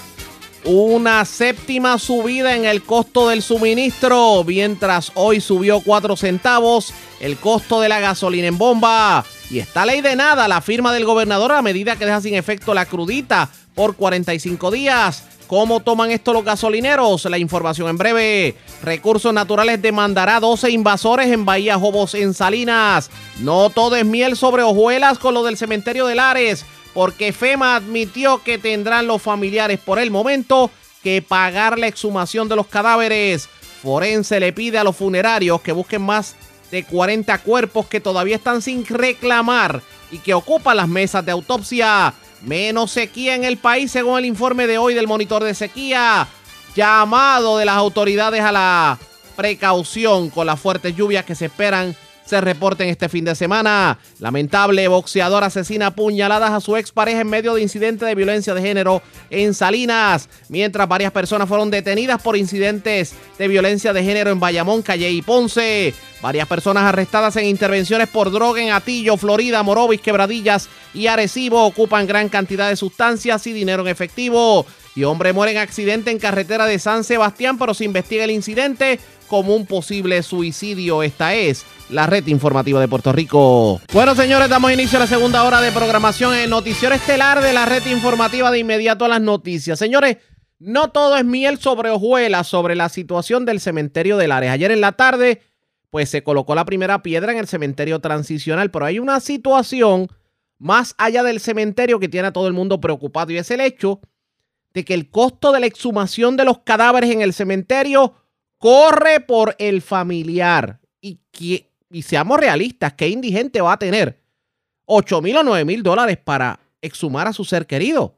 una séptima subida en el costo del suministro, mientras hoy subió 4 centavos el costo de la gasolina en bomba. Y está ley de nada la firma del gobernador a medida que deja sin efecto la crudita por 45 días. ¿Cómo toman esto los gasolineros? La información en breve. Recursos Naturales demandará 12 invasores en Bahía Jobos en Salinas. No todo es miel sobre hojuelas con lo del cementerio de Lares, porque FEMA admitió que tendrán los familiares por el momento que pagar la exhumación de los cadáveres. Forense le pide a los funerarios que busquen más de 40 cuerpos que todavía están sin reclamar y que ocupan las mesas de autopsia. Menos sequía en el país según el informe de hoy del monitor de sequía. Llamado de las autoridades a la precaución con las fuertes lluvias que se esperan se reporten este fin de semana. Lamentable boxeador asesina puñaladas a su expareja en medio de incidente de violencia de género en Salinas, mientras varias personas fueron detenidas por incidentes de violencia de género en Bayamón, Calle y Ponce. Varias personas arrestadas en intervenciones por droga en Atillo, Florida, Morovis, Quebradillas y Arecibo ocupan gran cantidad de sustancias y dinero en efectivo. Y hombre muere en accidente en carretera de San Sebastián, pero se investiga el incidente como un posible suicidio. Esta es la red informativa de Puerto Rico. Bueno, señores, damos inicio a la segunda hora de programación en Noticiero Estelar de la red informativa de inmediato a las noticias. Señores, no todo es miel sobre hojuelas sobre la situación del cementerio de Lares. Ayer en la tarde, pues se colocó la primera piedra en el cementerio transicional, pero hay una situación más allá del cementerio que tiene a todo el mundo preocupado y es el hecho de que el costo de la exhumación de los cadáveres en el cementerio corre por el familiar. Y, y seamos realistas, ¿qué indigente va a tener 8 mil o 9 mil dólares para exhumar a su ser querido?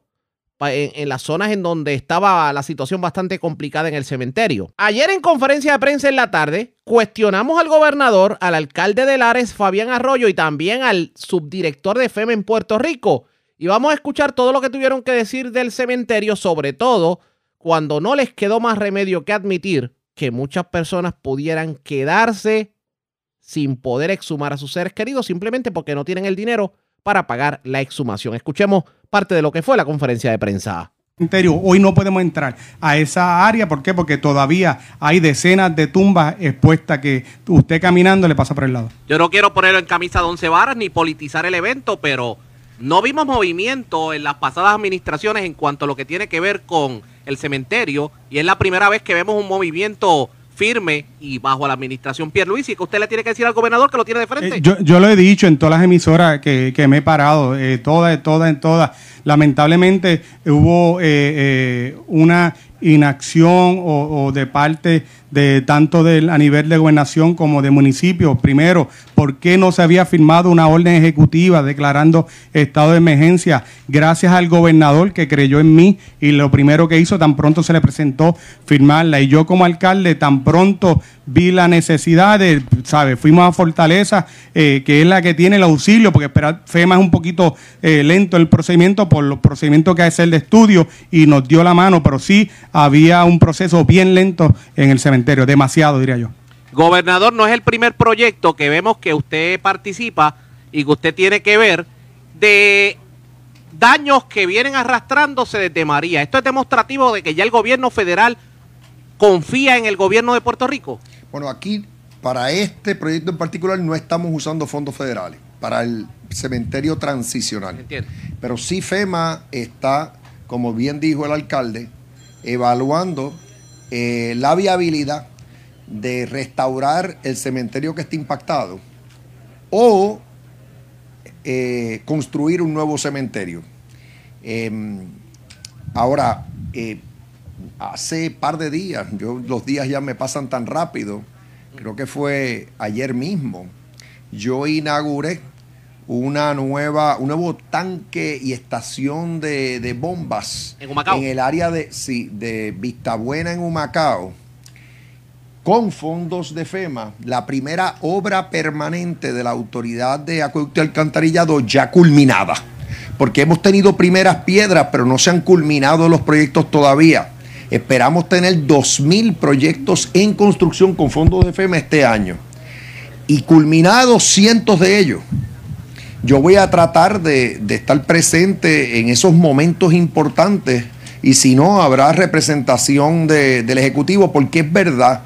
en, las zonas en donde estaba la situación bastante complicada en el cementerio. Ayer en conferencia de prensa en la tarde, cuestionamos al gobernador, al alcalde de Lares, Fabián Arroyo, y también al subdirector de FEMA en Puerto Rico. Y vamos a escuchar todo lo que tuvieron que decir del cementerio, sobre todo cuando no les quedó más remedio que admitir que muchas personas pudieran quedarse sin poder exhumar a sus seres queridos simplemente porque no tienen el dinero para pagar la exhumación. Escuchemos parte de lo que fue la conferencia de prensa. Hoy no podemos entrar a esa área, ¿por qué? Porque todavía hay decenas de tumbas expuestas que usted caminando le pasa por el lado. Yo no quiero ponerlo en camisa de once varas ni politizar el evento, pero no vimos movimiento en las pasadas administraciones en cuanto a lo que tiene que ver con el cementerio y es la primera vez que vemos un movimiento firme y bajo la administración Luis y que usted le tiene que decir al gobernador que lo tiene de frente. Eh, yo, yo, lo he dicho en todas las emisoras que, que me he parado, eh, todas, todas, en todas. Lamentablemente hubo eh, una inacción o, de parte de tanto de, a nivel de gobernación como de municipio. Primero, ¿por qué no se había firmado una orden ejecutiva declarando estado de emergencia? Gracias al gobernador que creyó en mí y lo primero que hizo, tan pronto se le presentó firmarla. Y yo como alcalde, tan pronto vi la necesidad de, ¿sabes? Fuimos a Fortaleza, eh, que es la que tiene el auxilio, porque esperar, FEMA es un poquito eh, lento el procedimiento por los procedimientos que hace el de estudio y nos dio la mano, pero sí había un proceso bien lento en el cementerio, demasiado diría yo. Gobernador, no es el primer proyecto que vemos que usted participa y que usted tiene que ver de daños que vienen arrastrándose desde María. Esto es demostrativo de que ya el gobierno federal confía en el gobierno de Puerto Rico. Bueno, aquí para este proyecto en particular no estamos usando fondos federales para el cementerio transicional. Entiendo. Pero sí FEMA está, como bien dijo el alcalde, evaluando eh, la viabilidad de restaurar el cementerio que está impactado o eh, construir un nuevo cementerio. Em, ahora, eh, hace par de días, yo, los días ya me pasan tan rápido, creo que fue ayer mismo, yo inauguré una nueva, un nuevo tanque y estación de, bombas ¿En, el área de, sí, de Vistabuena en Humacao con fondos de FEMA, la primera obra permanente de la Autoridad de Acueducto y Alcantarillado ya culminada. Porque hemos tenido primeras piedras, pero no se han culminado los proyectos todavía. Esperamos tener 2.000 proyectos en construcción con fondos de FEMA este año y culminados cientos de ellos. Yo voy a tratar de, estar presente en esos momentos importantes y si no, habrá representación del Ejecutivo porque es verdad,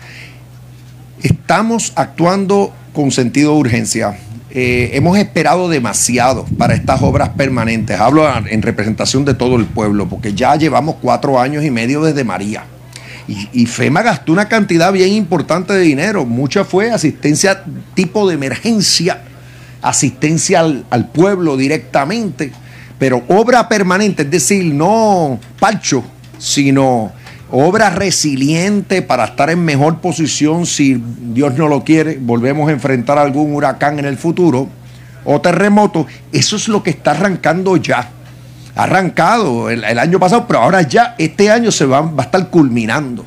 estamos actuando con sentido de urgencia. Eh, hemos esperado demasiado para estas obras permanentes. Hablo en representación de todo el pueblo, porque ya llevamos cuatro años y medio desde María. Y, FEMA gastó una cantidad bien importante de dinero. Mucha fue asistencia tipo de emergencia, asistencia al, al pueblo directamente, pero obra permanente, es decir, no palcho, sino obra resiliente para estar en mejor posición si Dios no lo quiere, volvemos a enfrentar algún huracán en el futuro o terremoto, eso es lo que está arrancando ya. Ha arrancado el, año pasado, pero ahora ya este año se va, va a estar culminando.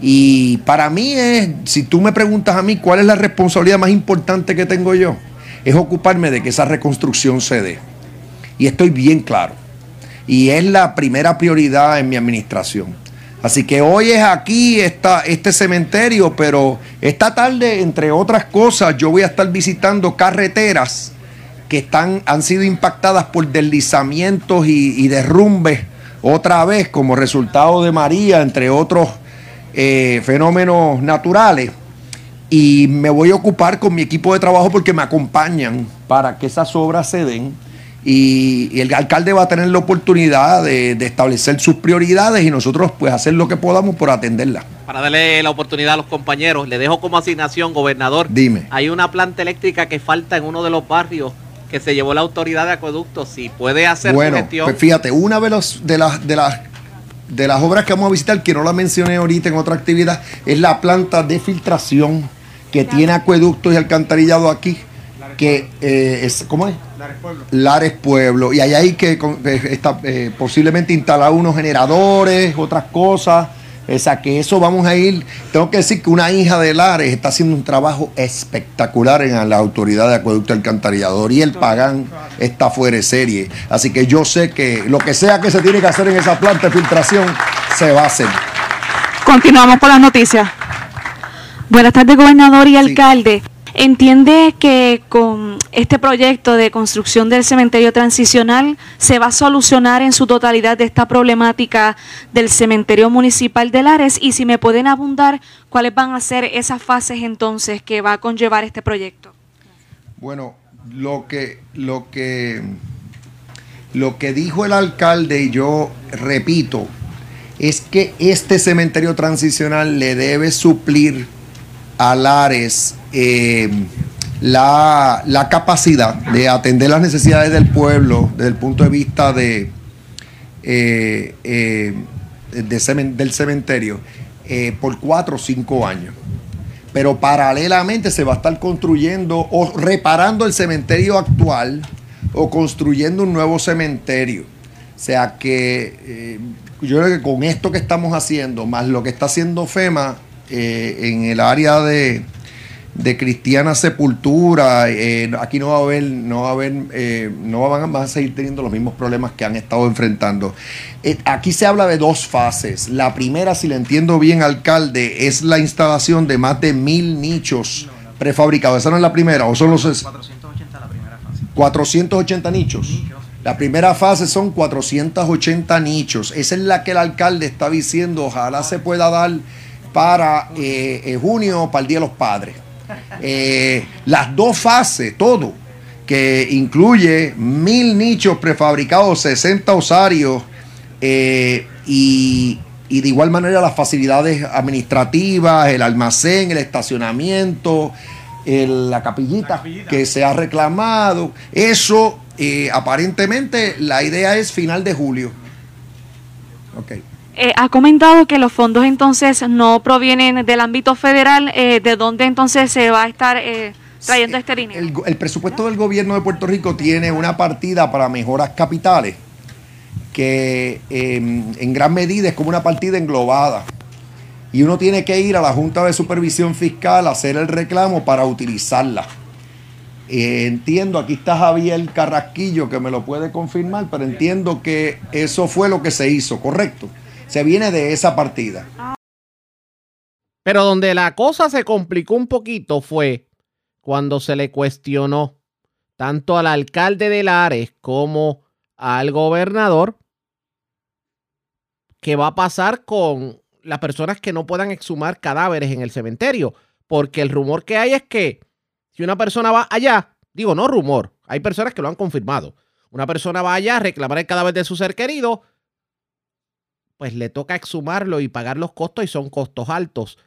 Y para mí es, si tú me preguntas a mí cuál es la responsabilidad más importante que tengo yo, es ocuparme de que esa reconstrucción se dé. Y estoy bien claro. Y es la primera prioridad en mi administración. Así que hoy es aquí está este cementerio, pero esta tarde, entre otras cosas, yo voy a estar visitando carreteras que están, han sido impactadas por deslizamientos y, derrumbes otra vez como resultado de María, entre otros eh, fenómenos naturales. Y me voy a ocupar con mi equipo de trabajo porque me acompañan para que esas obras se den y, el alcalde va a tener la oportunidad de, establecer sus prioridades y nosotros pues hacer lo que podamos por atenderlas. Para darle la oportunidad a los compañeros, le dejo como asignación, gobernador. Dime. Hay una planta eléctrica que falta en uno de los barrios que se llevó la autoridad de acueductos. Si puede hacer bueno, Pues fíjate, una de, los, de, las, de las de las obras que vamos a visitar, que no la mencioné ahorita en otra actividad, es la planta de filtración que tiene acueductos y alcantarillado aquí, que eh, es, ¿cómo es? Lares Pueblo. Lares Pueblo. Y ahí hay que eh, está, eh, posiblemente instalar unos generadores, otras cosas. O sea, que eso vamos a ir. Tengo que decir que una hija de Lares está haciendo un trabajo espectacular en la autoridad de acueducto alcantarillador. Y el Pagán está fuera de serie. Así que yo sé que lo que sea que se tiene que hacer en esa planta de filtración, se va a hacer. Continuamos con las noticias. Buenas tardes, gobernador y alcalde. ¿Entiende que con este proyecto de construcción del cementerio transicional se va a solucionar en su totalidad esta problemática del cementerio municipal de Lares? Y si me pueden abundar, ¿cuáles van a ser esas fases entonces que va a conllevar este proyecto? Bueno, lo que, lo que, lo que dijo el alcalde, y yo repito, es que este cementerio transicional le debe suplir a Lares eh, la, la capacidad de atender las necesidades del pueblo desde el punto de vista de, eh, eh, de del cementerio eh, por cuatro o cinco años pero paralelamente se va a estar construyendo o reparando el cementerio actual o construyendo un nuevo cementerio. O sea que yo creo que con esto que estamos haciendo, más lo que está haciendo FEMA eh, en el área de, de cristiana sepultura, eh, aquí no va a haber, no va a haber, eh, no van a, van a seguir teniendo los mismos problemas que han estado enfrentando. Eh, aquí se habla de dos fases. La primera, si le entiendo bien, alcalde, es la instalación de más de mil nichos prefabricados. ¿Esa no es la primera? ¿O son los 480 la primera fase. 480 nichos? La primera fase son 480 nichos. Esa es la que el alcalde está diciendo, ojalá se pueda dar para eh, eh, junio, para el Día de los Padres. Eh, las dos fases, todo, que incluye mil nichos prefabricados, 60 osarios y, y de igual manera las facilidades administrativas, el almacén, el estacionamiento, el- la, capillita que se ha reclamado. Eso, eh, aparentemente, la idea es final de julio. Ok. Eh, ha comentado que los fondos entonces no provienen del ámbito federal. eh, ¿De dónde entonces se va a estar eh, trayendo este dinero? El, el presupuesto del gobierno de Puerto Rico tiene una partida para mejoras capitales que eh, en gran medida es como una partida englobada. Y uno tiene que ir a la Junta de Supervisión Fiscal a hacer el reclamo para utilizarla. Eh, entiendo, aquí está Javier Carrasquillo que me lo puede confirmar, pero entiendo que eso fue lo que se hizo, correcto. Se viene de esa partida. Pero donde la cosa se complicó un poquito fue cuando se le cuestionó tanto al alcalde de Lares como al gobernador qué va a pasar con las personas que no puedan exhumar cadáveres en el cementerio. Porque el rumor que hay es que si una persona va allá, digo, no rumor, hay personas que lo han confirmado. Una persona va allá a reclamar el cadáver de su ser querido, pues le toca exhumarlo y pagar los costos y son costos altos.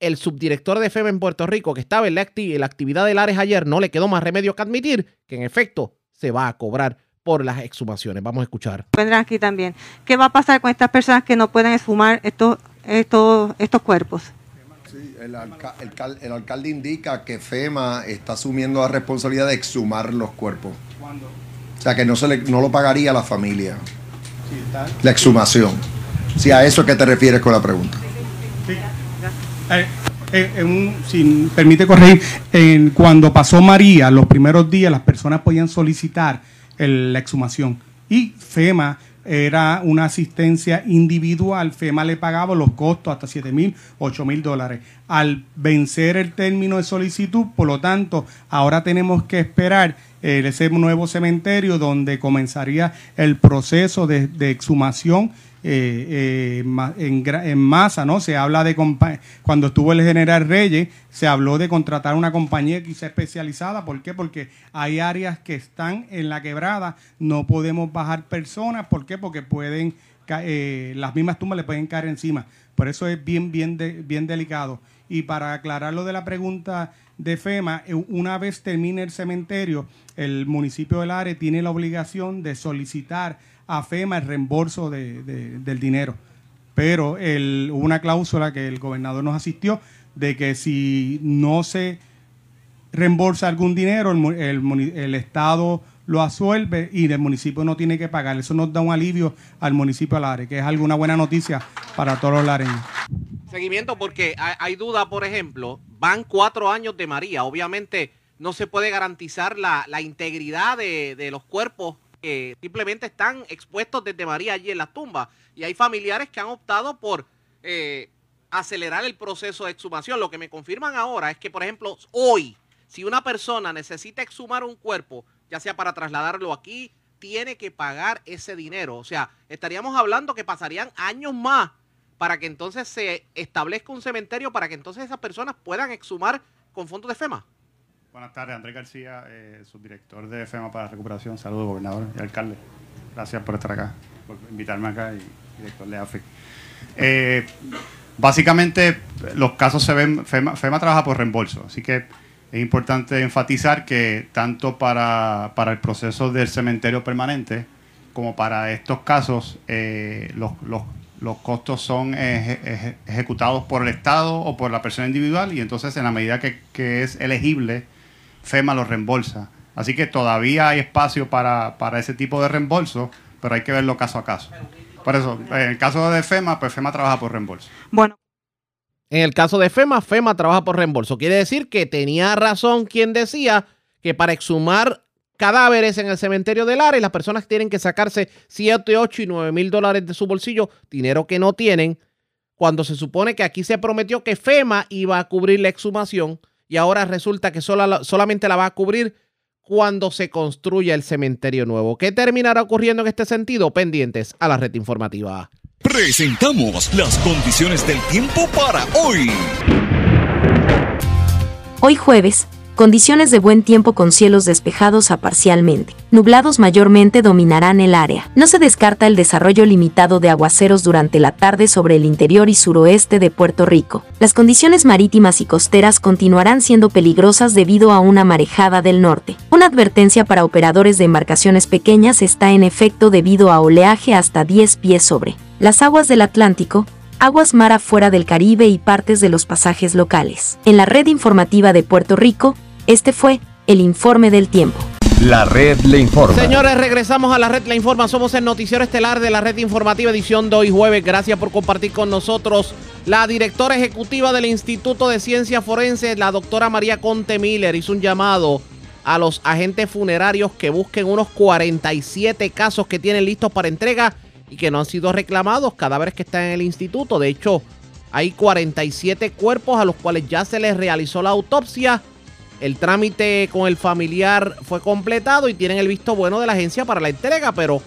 El subdirector de FEMA en Puerto Rico, que estaba en la, acti- en la actividad de Lares ayer, no le quedó más remedio que admitir que en efecto se va a cobrar por las exhumaciones. Vamos a escuchar. vendrán aquí también. ¿Qué va a pasar con estas personas que no pueden esfumar estos, estos, estos cuerpos? Sí, el, alca- el cal- el alcalde indica que FEMA está asumiendo la responsabilidad de exhumar los cuerpos. O sea, que no, se le, no lo pagaría a la familia. La exhumación. Si a eso es que te refieres con la pregunta. Eh, eh, en un- si permite corregir, en- cuando pasó María, los primeros días las personas podían solicitar la exhumación y FEMA era una asistencia individual, FEMA le pagaba los costos hasta 7 mil, 8 mil dólares. Al vencer el término de solicitud, por lo tanto, ahora tenemos que esperar eh, ese nuevo cementerio donde comenzaría el proceso de exhumación eh, eh, en, masa, ¿no? Se habla de cuando estuvo el general Reyes, se habló de contratar una compañía quizá especializada. ¿Por qué? Porque hay áreas que están en la quebrada, no podemos bajar personas. ¿Por qué? Porque pueden, eh, las mismas tumbas le pueden caer encima. Por eso es bien, bien, bien delicado. Y para aclarar lo de la pregunta de FEMA, eh, una vez termine el cementerio, el municipio del área tiene la obligación de solicitar a FEMA el reembolso de- de- del dinero. pero el, hubo una cláusula que el gobernador nos asistió de que si no se reembolsa algún dinero, el, el el Estado lo asuelve y el municipio no tiene que pagar. Eso nos da un alivio al municipio de Lares, que es alguna buena noticia para todos los lareños. Seguimiento porque hay duda, por ejemplo, van cuatro años de María. Obviamente no se puede garantizar la, la integridad de, de los cuerpos que simplemente están expuestos desde María allí en las tumbas. Y hay familiares que han optado por eh, acelerar el proceso de exhumación. Lo que me confirman ahora es que, por ejemplo, hoy, si una persona necesita exhumar un cuerpo, ya sea para trasladarlo aquí, tiene que pagar ese dinero. O sea, estaríamos hablando que pasarían años más para que entonces se establezca un cementerio para que entonces esas personas puedan exhumar con fondos de FEMA. Buenas tardes, Andrés García, eh, subdirector de FEMA para Recuperación. Saludos, gobernador y alcalde. Gracias por estar acá, por invitarme acá y director de AFI. Eh, básicamente, los casos se ven, FEMA, FEMA trabaja por reembolso, así que es importante enfatizar que tanto para, para el proceso del cementerio permanente como para estos casos, eh, los, los- los costos son eje- eje- ejecutados por el Estado o por la persona individual y entonces en la medida que, que es elegible, FEMA lo reembolsa. Así que todavía hay espacio para, para ese tipo de reembolso, pero hay que verlo caso a caso. Por eso, en el caso de FEMA, pues FEMA trabaja por reembolso. Bueno. En el caso de FEMA, FEMA trabaja por reembolso. Quiere decir que tenía razón quien decía que para exhumar cadáveres en el cementerio del área, las personas tienen que sacarse 7, 8 y 9 mil dólares de su bolsillo, dinero que no tienen, cuando se supone que aquí se prometió que FEMA iba a cubrir la exhumación y ahora resulta que sola- solamente la va a cubrir cuando se construya el cementerio nuevo. ¿Qué terminará ocurriendo en este sentido? Pendientes a la red informativa. Presentamos las condiciones del tiempo para hoy. Hoy jueves, condiciones de buen tiempo con cielos despejados a parcialmente. Nublados mayormente dominarán el área. No se descarta el desarrollo limitado de aguaceros durante la tarde sobre el interior y suroeste de Puerto Rico. Las condiciones marítimas y costeras continuarán siendo peligrosas debido a una marejada del norte. Una advertencia para operadores de embarcaciones pequeñas está en efecto debido a oleaje hasta 10 pies sobre las aguas del Atlántico, aguas mar afuera del Caribe y partes de los pasajes locales. En la red informativa de Puerto Rico, este fue el informe del tiempo. La red le informa. Señores, regresamos a la red La Informa. Somos el noticiero estelar de la red informativa edición de hoy jueves. Gracias por compartir con nosotros la directora ejecutiva del Instituto de Ciencias Forenses, la doctora María Conte Miller, hizo un llamado a los agentes funerarios que busquen unos 47 casos que tienen listos para entrega y que no han sido reclamados, cadáveres que están en el instituto. De hecho, hay 47 cuerpos a los cuales ya se les realizó la autopsia. El trámite con el familiar fue completado y tienen el visto bueno de la agencia para la entrega, pero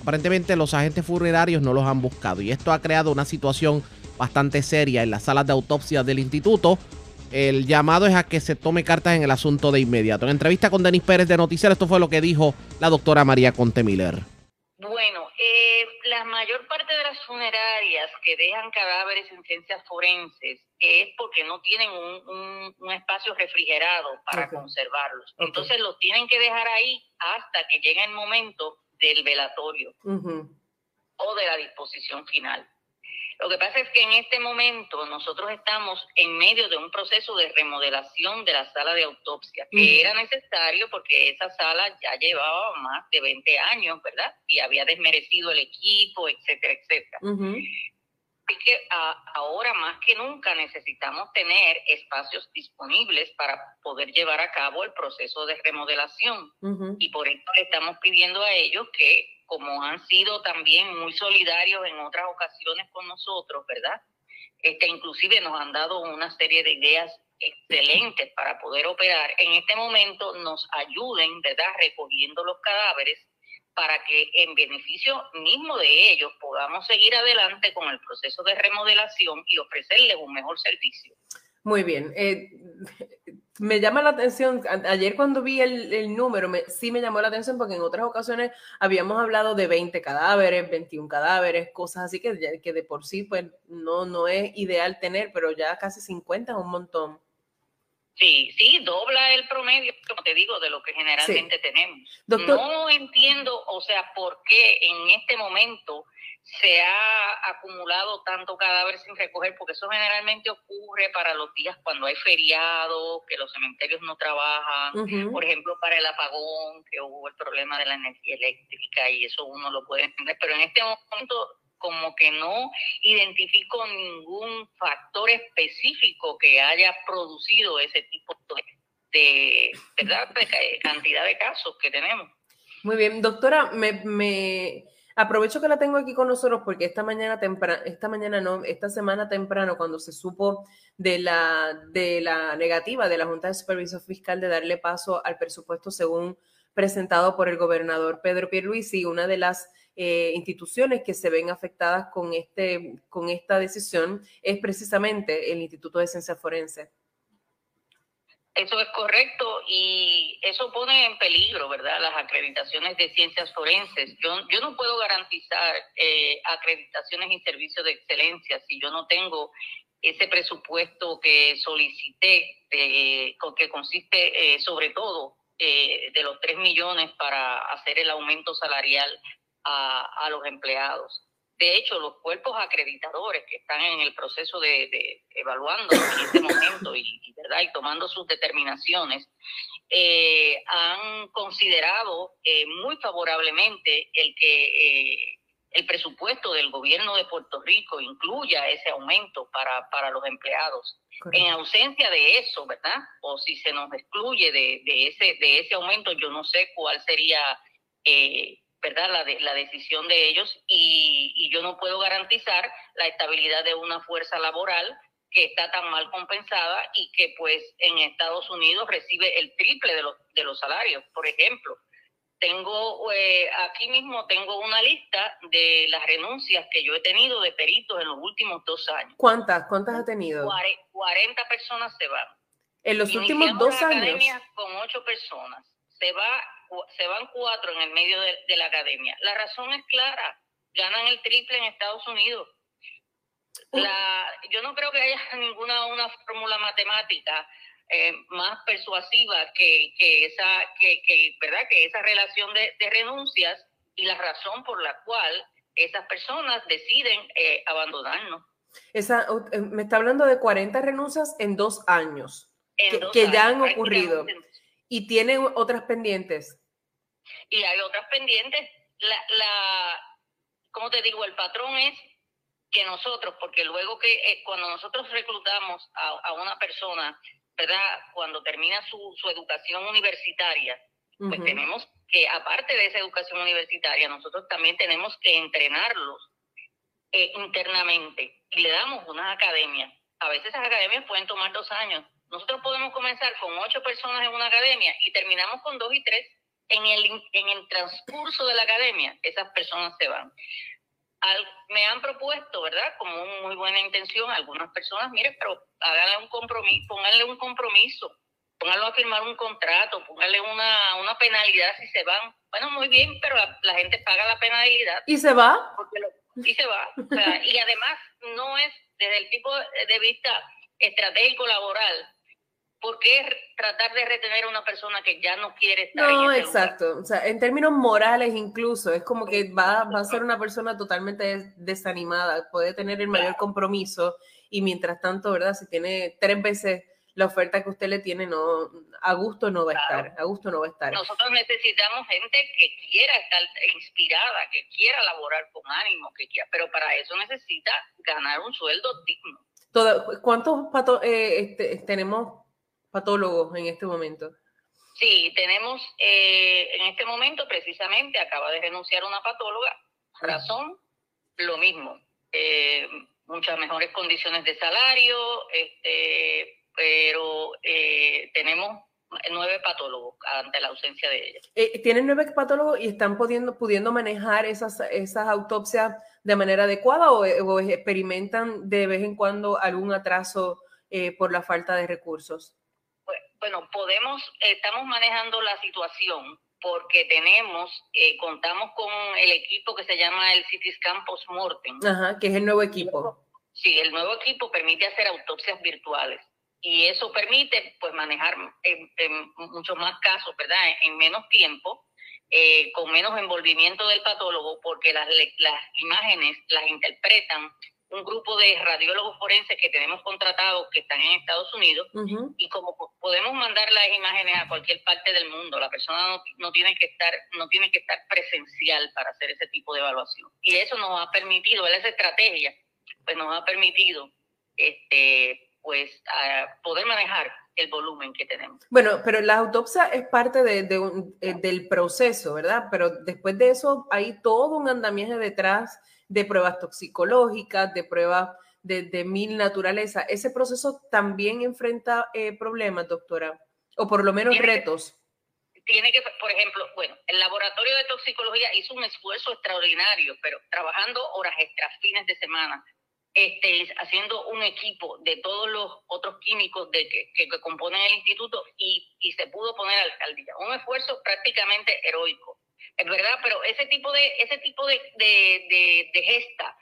aparentemente los agentes funerarios no los han buscado. Y esto ha creado una situación bastante seria en las salas de autopsia del instituto. El llamado es a que se tome cartas en el asunto de inmediato. En entrevista con Denis Pérez de Noticiero, esto fue lo que dijo la doctora María Conte Miller. Bueno, eh, la mayor parte de las funerarias que dejan cadáveres en ciencias forenses es porque no tienen un, un- un espacio refrigerado para conservarlos. Entonces los tienen que dejar ahí hasta que llegue el momento del velatorio o de la disposición final. Lo que pasa es que en este momento nosotros estamos en medio de un proceso de remodelación de la sala de autopsia, que era necesario porque esa sala ya llevaba más de 20 años, ¿verdad? Y había desmerecido el equipo, etcétera, etcétera. Así que a- ahora más que nunca necesitamos tener espacios disponibles para poder llevar a cabo el proceso de remodelación. Y por eso le estamos pidiendo a ellos que, como han sido también muy solidarios en otras ocasiones con nosotros, ¿verdad? Este, inclusive nos han dado una serie de ideas excelentes para poder operar. En este momento nos ayuden, ¿verdad? Recogiendo los cadáveres para que en beneficio mismo de ellos podamos seguir adelante con el proceso de remodelación y ofrecerles un mejor servicio. Muy bien. Eh, me llama la atención, ayer cuando vi el, número, me- sí me llamó la atención porque en otras ocasiones habíamos hablado de 20 cadáveres, 21 cadáveres, cosas así que, que de por sí pues no, no es ideal tener, pero ya casi 50 es un montón. Sí, sí, dobla el promedio, como te digo, de lo que generalmente tenemos. Doctor- No entiendo, o sea, por qué en este momento se ha acumulado tanto cadáver sin recoger, porque eso generalmente ocurre para los días cuando hay feriados, que los cementerios no trabajan, por ejemplo, para el apagón, que hubo el problema de la energía eléctrica y eso uno lo puede entender, pero en este momento como que no identifico ningún factor específico que haya producido ese tipo de, ¿verdad? de ca- cantidad de casos que tenemos. Muy bien, doctora, me, me aprovecho que la tengo aquí con nosotros porque esta mañana temprano, esta mañana no, esta semana temprano, cuando se supo de la, de la negativa de la Junta de Supervisión Fiscal de darle paso al presupuesto según presentado por el gobernador Pedro Pierluisi, una de las eh, instituciones que se ven afectadas con, este, con esta decisión es precisamente el Instituto de Ciencias Forenses. Eso es correcto y eso pone en peligro, ¿verdad? Las acreditaciones de ciencias forenses. Yo, yo no puedo garantizar eh, acreditaciones y servicios de excelencia si yo no tengo ese presupuesto que solicité, con- que consiste eh, sobre todo eh, de los 3 millones para hacer el aumento salarial a, a los empleados. De hecho, los cuerpos acreditadores que están en el proceso de, de evaluando en este momento y, y, ¿verdad? y tomando sus determinaciones, eh, han considerado eh, muy favorablemente el que eh, el presupuesto del gobierno de Puerto Rico incluya ese aumento para, para los empleados. En ausencia de eso, ¿verdad? O si se nos excluye de, de ese, de ese aumento, yo no sé cuál sería eh, ¿verdad? La, de, la decisión de ellos y, y yo no puedo garantizar la estabilidad de una fuerza laboral que está tan mal compensada y que pues en Estados Unidos recibe el triple de los, de los salarios. Por ejemplo, tengo eh, aquí mismo tengo una lista de las renuncias que yo he tenido de peritos en los últimos dos años. ¿Cuántas? ¿Cuántas ha tenido? Cuare- 40 personas se van. En los últimos Iniciamos dos la años. con ocho personas. Se va, se van cuatro en el medio de, de la academia. La razón es clara. Ganan el triple en Estados Unidos. La, yo no creo que haya (laughs) ninguna una fórmula matemática eh, más persuasiva que, que esa que, que, verdad que esa relación de, de renuncias y la razón por la cual esas personas deciden eh, abandonarnos. Esa, eh, me está hablando de 40 renuncias en dos años En que, dos que ya han ocurrido y tienen otras pendientes. Y hay otras pendientes. La, la, como te digo, el patrón es que nosotros, porque luego que eh, cuando nosotros reclutamos a, a una persona, ¿verdad? Cuando termina su, su educación universitaria, pues tenemos que, aparte de esa educación universitaria, nosotros también tenemos que entrenarlos eh, internamente y le damos una academia. A veces esas academias pueden tomar dos años. Nosotros podemos comenzar con ocho personas en una academia y terminamos con dos y tres. En el, en el transcurso de la academia, esas personas se van. Al- me han propuesto, ¿verdad? Como una muy buena intención, algunas personas, mire, pero háganle un compromiso, pónganle un compromiso, pónganlo a firmar un contrato, pónganle una, una penalidad si se van. Bueno, muy bien, pero la, la gente paga la penalidad. ¿Y se va? Porque lo- y se va. O sea, y además no es desde el tipo de vista estratégico laboral, ¿por qué tratar de retener a una persona que ya no quiere estar No, en ese lugar? exacto. O sea, en términos morales incluso, es como que va, va a ser una persona totalmente des- desanimada, puede tener el mayor compromiso y mientras tanto, ¿verdad? Si tiene tres veces la oferta que usted le tiene, no, a gusto no va a estar, a gusto no va a estar. Nosotros necesitamos gente que quiera estar inspirada, que quiera laborar con ánimo, que quiera, pero para eso necesita ganar un sueldo digno. Toda- ¿Cuántos pato- eh, este, tenemos patólogos en este momento? Sí, tenemos eh, en este momento precisamente acaba de renunciar una patóloga, razón, lo mismo, eh, muchas mejores condiciones de salario, este, pero eh, tenemos nueve patólogos ante la ausencia de ella. Eh, tienen nueve patólogos y están pudiendo, pudiendo manejar esas, esas autopsias de manera adecuada o, o experimentan de vez en cuando algún atraso eh, por la falta de recursos. Bueno, podemos, estamos manejando la situación porque tenemos, eh, contamos con el equipo que se llama el CT Scan Postmortem. Ajá, que es el nuevo equipo. Sí, el nuevo equipo permite hacer autopsias virtuales y eso permite pues manejar en, muchos más casos, ¿verdad? En, menos tiempo, eh, con menos envolvimiento del patólogo, porque las, las imágenes las interpretan un grupo de radiólogos forenses que tenemos contratados que están en Estados Unidos y como podemos mandar las imágenes a cualquier parte del mundo, la persona no, no, tiene que estar no tiene que estar presencial para hacer ese tipo de evaluación y eso nos ha permitido esa estrategia pues nos ha permitido este pues poder manejar el volumen que tenemos. Bueno, pero la autopsia es parte de, eh, del proceso, ¿verdad? Pero después de eso hay todo un andamiaje detrás de pruebas toxicológicas, de pruebas de, mil naturaleza. ¿Ese proceso también enfrenta eh, problemas, doctora? O por lo menos retos. tiene que, por ejemplo, bueno, el laboratorio de toxicología hizo un esfuerzo extraordinario, pero trabajando horas extras, fines de semana, este, haciendo un equipo de todos los otros químicos de que, que, componen el instituto y, y, se pudo poner al, día. Un esfuerzo prácticamente heroico, verdad, pero ese tipo de, ese tipo de, de, de, gesta,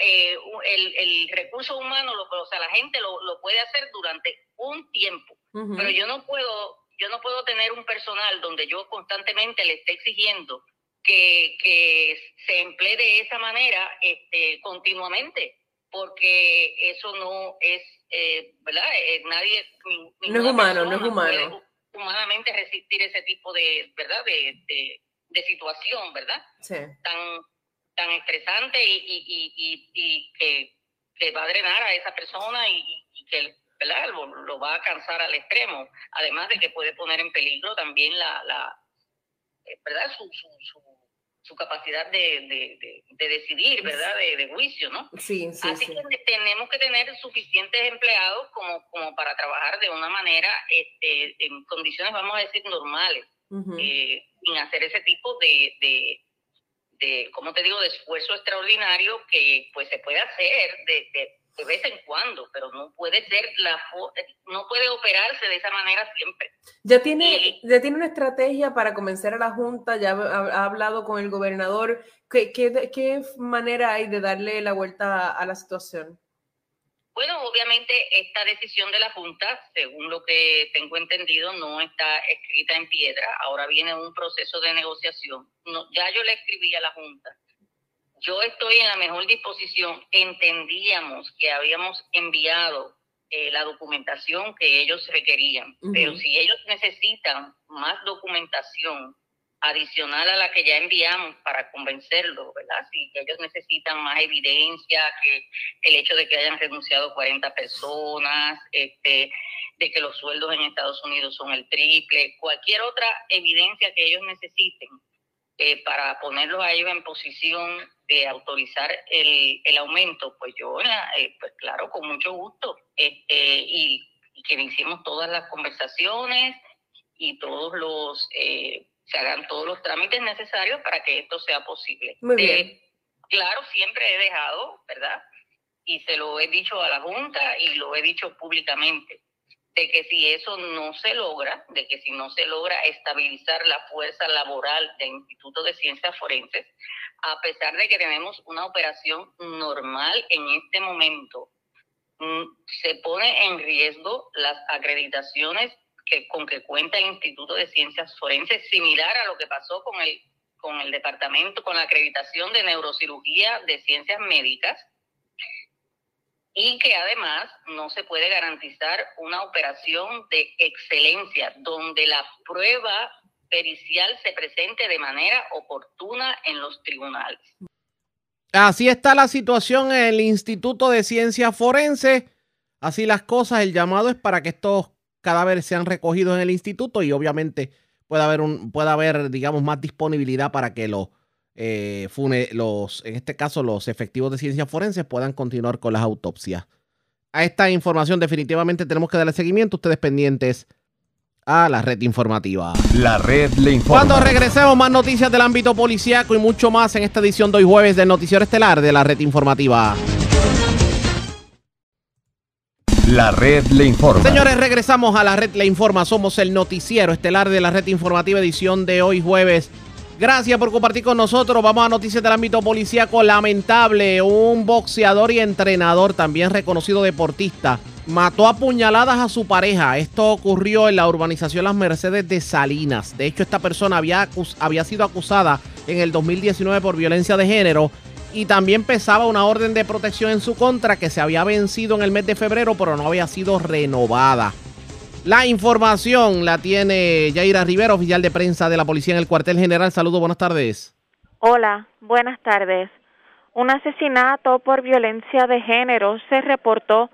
eh, el, el, recurso humano, lo, o sea, la gente lo, lo puede hacer durante un tiempo, pero yo no puedo, yo no puedo tener un personal donde yo constantemente le esté exigiendo que, que se emplee de esa manera este, continuamente porque eso no es, eh, ¿verdad? Eh, nadie... No es humano, no es humano. humanamente resistir ese tipo de, ¿verdad? De, de, de situación, ¿verdad? Sí. Tan, tan estresante y, y, y, y que, que, va a drenar a esa persona y, que ¿verdad? Lo, lo, va a cansar al extremo. Además de que puede poner en peligro también la, la eh, ¿verdad? Su, su, su su capacidad de, de, decidir, ¿verdad? De, juicio, ¿no? Sí, sí. Así que tenemos que tener suficientes empleados como, como para trabajar de una manera, este, en condiciones, vamos a decir, normales, eh, sin hacer ese tipo de, de, de, ¿cómo te digo?, de esfuerzo extraordinario que pues se puede hacer de, de vez en cuando, pero no puede ser la no puede operarse de esa manera siempre. Ya tiene, ya tiene una estrategia para convencer a la Junta, ya ha, hablado con el gobernador. ¿Qué, ¿Qué, qué, manera hay de darle la vuelta a la situación? Bueno, obviamente esta decisión de la Junta, según lo que tengo entendido, no está escrita en piedra. Ahora viene un proceso de negociación. No, ya yo le escribí a la Junta yo estoy en la mejor disposición. Entendíamos que habíamos enviado eh, la documentación que ellos requerían, pero si ellos necesitan más documentación adicional a la que ya enviamos para convencerlo, ¿verdad? Si ellos necesitan más evidencia, que el hecho de que hayan renunciado 40 personas, este, de que los sueldos en Estados Unidos son el triple, cualquier otra evidencia que ellos necesiten, eh, para ponerlos a ellos en posición de autorizar el, el aumento, pues yo, eh, pues claro, con mucho gusto, este, y, que hicimos todas las conversaciones y todos los, eh, se hagan todos los trámites necesarios para que esto sea posible. Muy bien. claro, siempre he dejado, ¿verdad? Y se lo he dicho a la Junta y lo he dicho públicamente de que si eso no se logra, de que si no se logra estabilizar la fuerza laboral del Instituto de Ciencias Forenses, a pesar de que tenemos una operación normal en este momento, mm, se pone en riesgo las acreditaciones que, con que cuenta el Instituto de Ciencias Forenses, similar a lo que pasó con el, con el departamento, con la acreditación de neurocirugía de ciencias médicas, y que además no se puede garantizar una operación de excelencia donde la prueba pericial se presente de manera oportuna en los tribunales. Así está la situación en el Instituto de Ciencias Forenses. Así las cosas, el llamado es para que estos cadáveres sean recogidos en el instituto y obviamente pueda haber un pueda haber digamos más disponibilidad para que los eh, fune, los, en este caso los efectivos de ciencias forenses puedan continuar con las autopsias. A esta información definitivamente tenemos que darle seguimiento, ustedes pendientes a la red informativa. La red le informa. Cuando regresemos más noticias del ámbito policíaco y mucho más en esta edición de hoy jueves del noticiero estelar de la red informativa. La red le informa. Señores, regresamos a la red le informa. Somos el noticiero estelar de la red informativa edición de hoy jueves Gracias por compartir con nosotros. Vamos a noticias del ámbito policíaco. Lamentable, un boxeador y entrenador, también reconocido deportista, mató a puñaladas a su pareja. Esto ocurrió en la urbanización Las Mercedes de Salinas. De hecho, esta persona había, había sido acusada en el 2019 por violencia de género y también pesaba una orden de protección en su contra que se había vencido en el mes de febrero, pero no había sido renovada. La información la tiene Yaira Rivera, oficial de prensa de la policía en el cuartel general. Saludos, buenas tardes. Hola, buenas tardes. Un asesinato por violencia de género se reportó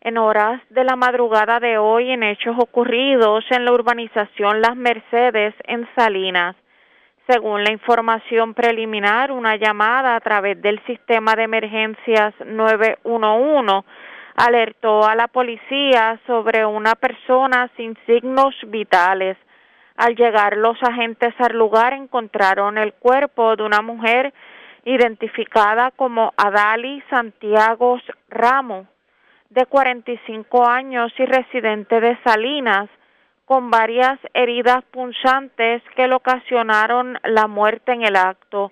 en horas de la madrugada de hoy en hechos ocurridos en la urbanización Las Mercedes en Salinas. Según la información preliminar, una llamada a través del sistema de emergencias 911 alertó a la policía sobre una persona sin signos vitales. Al llegar los agentes al lugar encontraron el cuerpo de una mujer identificada como Adali Santiago Ramos, de 45 años y residente de Salinas, con varias heridas punzantes que le ocasionaron la muerte en el acto.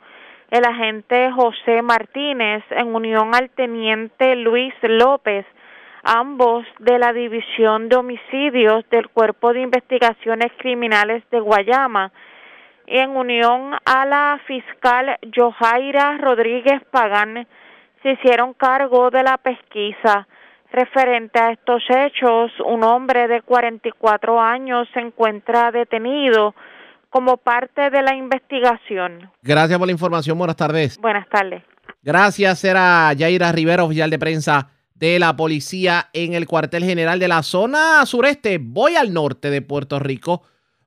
El agente José Martínez, en unión al teniente Luis López, ambos de la División de Homicidios del Cuerpo de Investigaciones Criminales de Guayama, y en unión a la fiscal Johaira Rodríguez Pagán, se hicieron cargo de la pesquisa. Referente a estos hechos, un hombre de 44 años se encuentra detenido como parte de la investigación. Gracias por la información. Buenas tardes. Buenas tardes. Gracias. Era Yaira Rivera, oficial de prensa de la policía en el cuartel general de la zona sureste. Voy al norte de Puerto Rico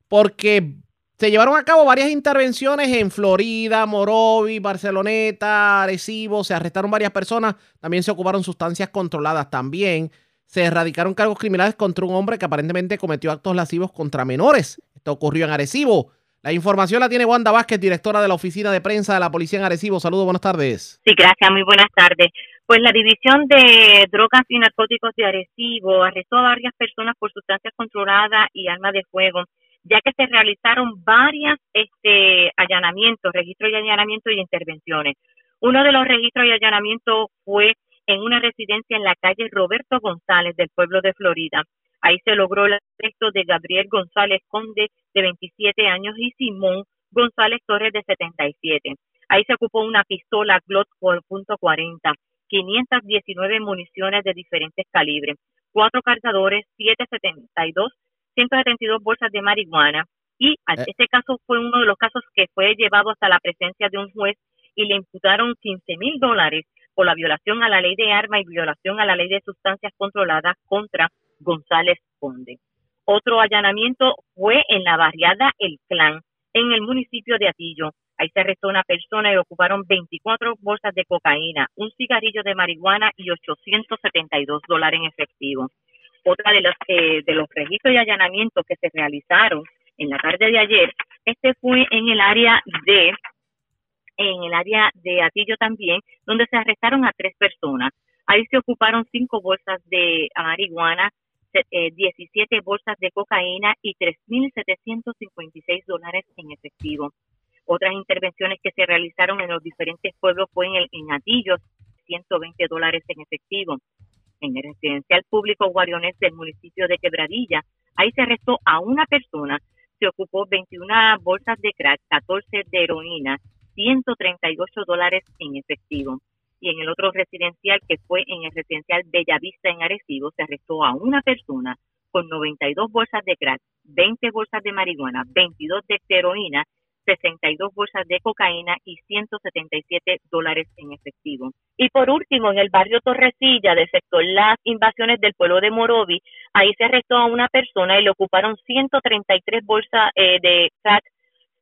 porque se llevaron a cabo varias intervenciones en Florida, Morovi, Barceloneta, Arecibo. Se arrestaron varias personas. También se ocuparon sustancias controladas. También se erradicaron cargos criminales contra un hombre que aparentemente cometió actos lascivos contra menores. Esto ocurrió en Arecibo. La información la tiene Wanda Vázquez, directora de la Oficina de Prensa de la Policía en Arecibo. Saludos, buenas tardes. Sí, gracias, muy buenas tardes. Pues la División de Drogas y Narcóticos de Arecibo arrestó a varias personas por sustancias controladas y armas de fuego ya que se realizaron varias este, allanamientos, registros y allanamientos y intervenciones. Uno de los registros y allanamientos fue en una residencia en la calle Roberto González del pueblo de Florida. Ahí se logró el arresto de Gabriel González Conde, de 27 años, y Simón González Torres, de 77. Ahí se ocupó una pistola Glock .40, 519 municiones de diferentes calibres, cuatro cargadores, 772 172 bolsas de marihuana y eh. este caso fue uno de los casos que fue llevado hasta la presencia de un juez y le imputaron 15 mil dólares por la violación a la ley de armas y violación a la ley de sustancias controladas contra González Conde. Otro allanamiento fue en la barriada El Clan, en el municipio de Atillo. Ahí se arrestó una persona y ocuparon 24 bolsas de cocaína, un cigarrillo de marihuana y 872 dólares en efectivo otra de los, eh, de los registros y allanamientos que se realizaron en la tarde de ayer, este fue en el área de en el área de Atillo también, donde se arrestaron a tres personas. Ahí se ocuparon cinco bolsas de marihuana, 17 eh, bolsas de cocaína y 3.756 dólares en efectivo. Otras intervenciones que se realizaron en los diferentes pueblos fue en, el, en Atillo, 120 dólares en efectivo en el residencial público Guariones del municipio de Quebradilla. Ahí se arrestó a una persona, se ocupó 21 bolsas de crack, 14 de heroína, 138 dólares en efectivo. Y en el otro residencial, que fue en el residencial Bellavista en Arecibo, se arrestó a una persona con 92 bolsas de crack, 20 bolsas de marihuana, 22 de heroína 62 bolsas de cocaína y 177 dólares en efectivo. Y por último, en el barrio Torrecilla, del sector Las Invasiones del pueblo de Morovi, ahí se arrestó a una persona y le ocuparon 133 bolsas eh, de crack,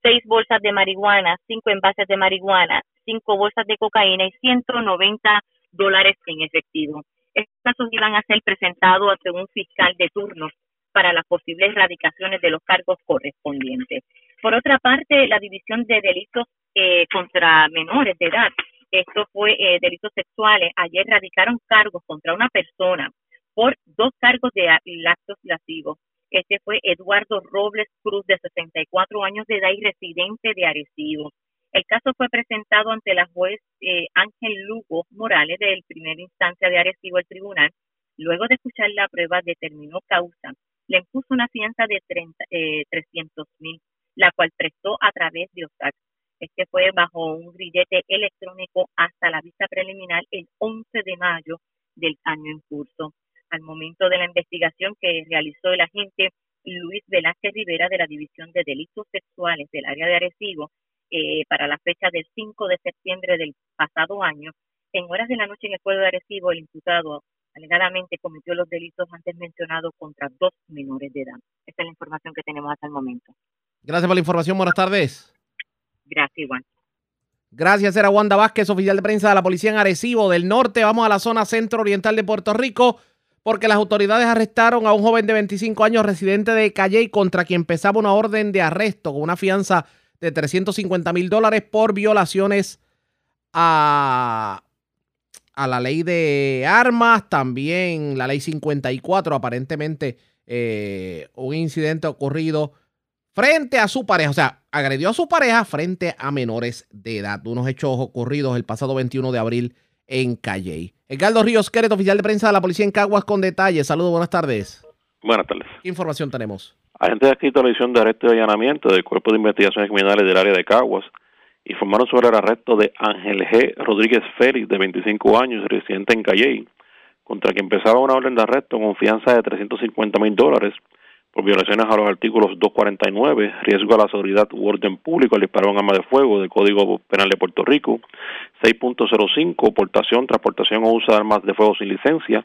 6 bolsas de marihuana, 5 envases de marihuana, 5 bolsas de cocaína y 190 dólares en efectivo. Estos casos iban a ser presentados ante un fiscal de turno para las posibles erradicaciones de los cargos correspondientes. Por otra parte, la División de Delitos eh, contra Menores de Edad, esto fue eh, delitos sexuales, ayer radicaron cargos contra una persona por dos cargos de actos lascivos. Este fue Eduardo Robles Cruz, de 64 años de edad y residente de Arecibo. El caso fue presentado ante la juez eh, Ángel Lugo Morales del primer instancia de Arecibo, el tribunal, Luego de escuchar la prueba, determinó causa. Le impuso una fianza de 30, eh, 300 mil, la cual prestó a través de OSAC. Este fue bajo un grillete electrónico hasta la vista preliminar el 11 de mayo del año en curso. Al momento de la investigación que realizó el agente Luis Velázquez Rivera de la División de Delitos Sexuales del área de Arecibo, eh, para la fecha del 5 de septiembre del pasado año, en horas de la noche en el pueblo de Arecibo, el imputado alegadamente cometió los delitos antes mencionados contra dos menores de edad. Esta es la información que tenemos hasta el momento. Gracias por la información. Buenas tardes. Gracias, igual. Gracias, era Wanda Vázquez, oficial de prensa de la policía en Arecibo del Norte. Vamos a la zona centro-oriental de Puerto Rico porque las autoridades arrestaron a un joven de 25 años residente de Calley contra quien pesaba una orden de arresto con una fianza de 350 mil dólares por violaciones a, a, la ley de armas, también la ley 54, aparentemente eh, un incidente ocurrido frente a su pareja, o sea, agredió a su pareja frente a menores de edad. Unos hechos ocurridos el pasado 21 de abril en Calley. Edgardo Ríos Queret, oficial de prensa de la policía en Caguas, con detalles. Saludos, buenas tardes. Buenas tardes. ¿Qué información tenemos? Agentes de la edición de arresto y allanamiento del Cuerpo de Investigaciones Criminales del área de Caguas informaron sobre el arresto de Ángel G. Rodríguez Félix, de 25 años, residente en Calley, contra quien empezaba una orden de arresto con fianza de 350 mil dólares por violaciones a los artículos 249, riesgo a la seguridad u orden público al disparar un arma de fuego del Código Penal de Puerto Rico, 6.05, portación, transportación o uso de armas de fuego sin licencia,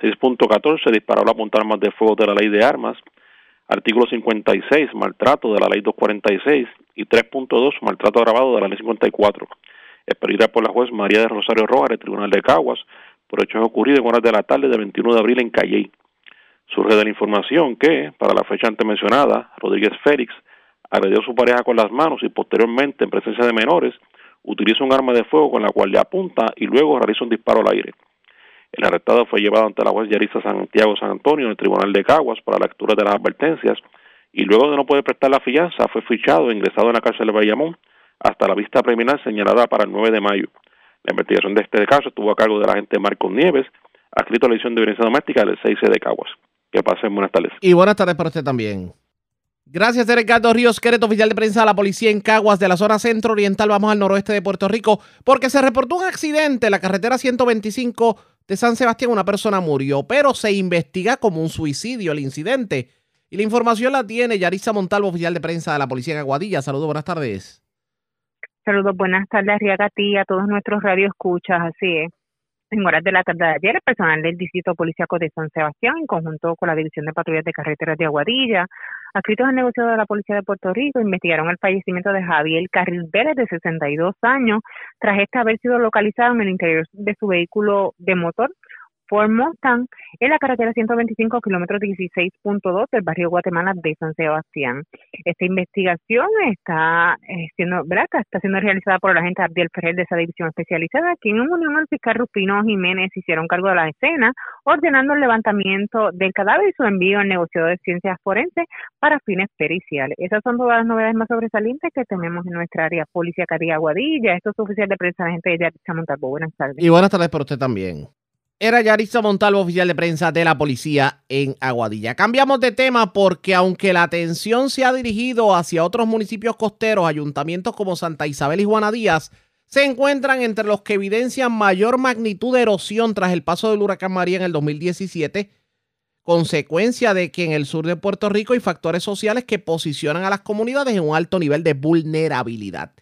6.14, disparar o apuntar armas de fuego de la ley de armas, artículo 56, maltrato de la ley 246 y 3.2, maltrato agravado de la ley 54. Expedida por la juez María de Rosario Rojas Tribunal de Caguas por hechos ocurridos en horas de la tarde del 21 de abril en Calley. Surge de la información que, para la fecha antes mencionada, Rodríguez Félix agredió a su pareja con las manos y posteriormente, en presencia de menores, utiliza un arma de fuego con la cual le apunta y luego realiza un disparo al aire. El arrestado fue llevado ante la juez Yarisa Santiago San Antonio en el Tribunal de Caguas para la lectura de las advertencias y luego de no poder prestar la fianza fue fichado e ingresado en la cárcel de Bayamón hasta la vista preliminar señalada para el 9 de mayo. La investigación de este caso estuvo a cargo del agente Marcos Nieves, adscrito a la edición de violencia doméstica del 6 de Caguas. Que pasen buenas tardes. Y buenas tardes para usted también. Gracias, Ricardo Ríos Quereto, oficial de prensa de la policía en Caguas, de la zona centro-oriental. Vamos al noroeste de Puerto Rico, porque se reportó un accidente en la carretera 125 de San Sebastián. Una persona murió, pero se investiga como un suicidio el incidente. Y la información la tiene Yarisa Montalvo, oficial de prensa de la policía en Aguadilla. Saludos, buenas tardes. Saludos, buenas tardes, Riaga, a ti, a todos nuestros radioescuchas. Así es. En horas de la tarde de ayer, el personal del Distrito Policiaco de San Sebastián, en conjunto con la División de Patrullas de Carreteras de Aguadilla, adscritos al negocio de la Policía de Puerto Rico, investigaron el fallecimiento de Javier Carril Vélez, de 62 años, tras este haber sido localizado en el interior de su vehículo de motor Ford Mustang en la carretera 125 kilómetros 16.2 del barrio Guatemala de San Sebastián. Esta investigación está eh, siendo, ¿verdad? Está siendo realizada por la agente Abdiel Ferrer de esa división especializada, quien en unión al fiscal Rufino Jiménez hicieron cargo de la escena, ordenando el levantamiento del cadáver y su envío al negocio de ciencias forenses para fines periciales. Esas son todas las novedades más sobresalientes que tenemos en nuestra área Policía Caría Aguadilla. Esto es oficial de prensa, la gente de Yaritza Montalvo. Buenas tardes. Y buenas tardes para usted también. Era Yarisa Montalvo, oficial de prensa de la policía en Aguadilla. Cambiamos de tema porque aunque la atención se ha dirigido hacia otros municipios costeros, ayuntamientos como Santa Isabel y Juana Díaz, se encuentran entre los que evidencian mayor magnitud de erosión tras el paso del huracán María en el 2017, consecuencia de que en el sur de Puerto Rico hay factores sociales que posicionan a las comunidades en un alto nivel de vulnerabilidad.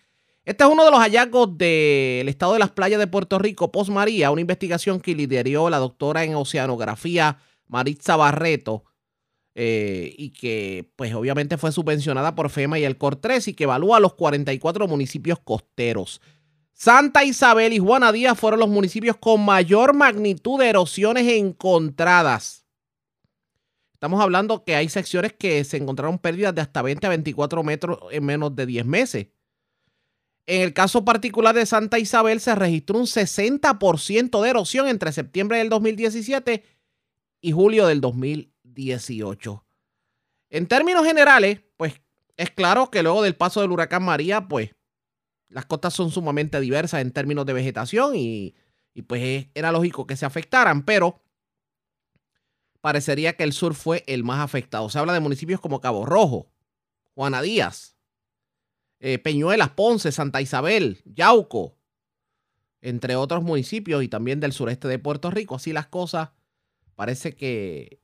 Este es uno de los hallazgos del estado de las playas de Puerto Rico post María, una investigación que lideró la doctora en oceanografía Maritza Barreto eh, y que pues obviamente fue subvencionada por FEMA y el COR3 y que evalúa los 44 municipios costeros. Santa Isabel y Juana Díaz fueron los municipios con mayor magnitud de erosiones encontradas. Estamos hablando que hay secciones que se encontraron pérdidas de hasta 20 a 24 metros en menos de 10 meses. En el caso particular de Santa Isabel se registró un 60% de erosión entre septiembre del 2017 y julio del 2018. En términos generales, pues es claro que luego del paso del huracán María, pues las costas son sumamente diversas en términos de vegetación y, y pues era lógico que se afectaran, pero parecería que el sur fue el más afectado. Se habla de municipios como Cabo Rojo, Juana Díaz, eh, Peñuelas, Ponce, Santa Isabel, Yauco, entre otros municipios y también del sureste de Puerto Rico. Así las cosas, parece que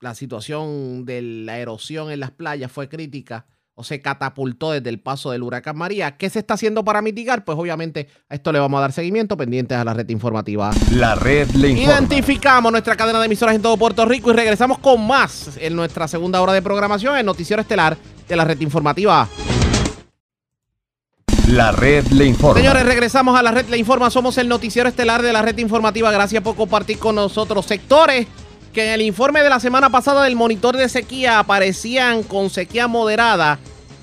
la situación de la erosión en las playas fue crítica o se catapultó desde el paso del huracán María. ¿Qué se está haciendo para mitigar? Pues obviamente a esto le vamos a dar seguimiento pendientes a la red informativa. La red le informa. Identificamos nuestra cadena de emisoras en todo Puerto Rico y regresamos con más en nuestra segunda hora de programación, el noticiero estelar de la red informativa. La red le informa. Señores, regresamos a la red le informa. Somos el noticiero estelar de la red informativa. Gracias por compartir con nosotros sectores que en el informe de la semana pasada del monitor de sequía aparecían con sequía moderada.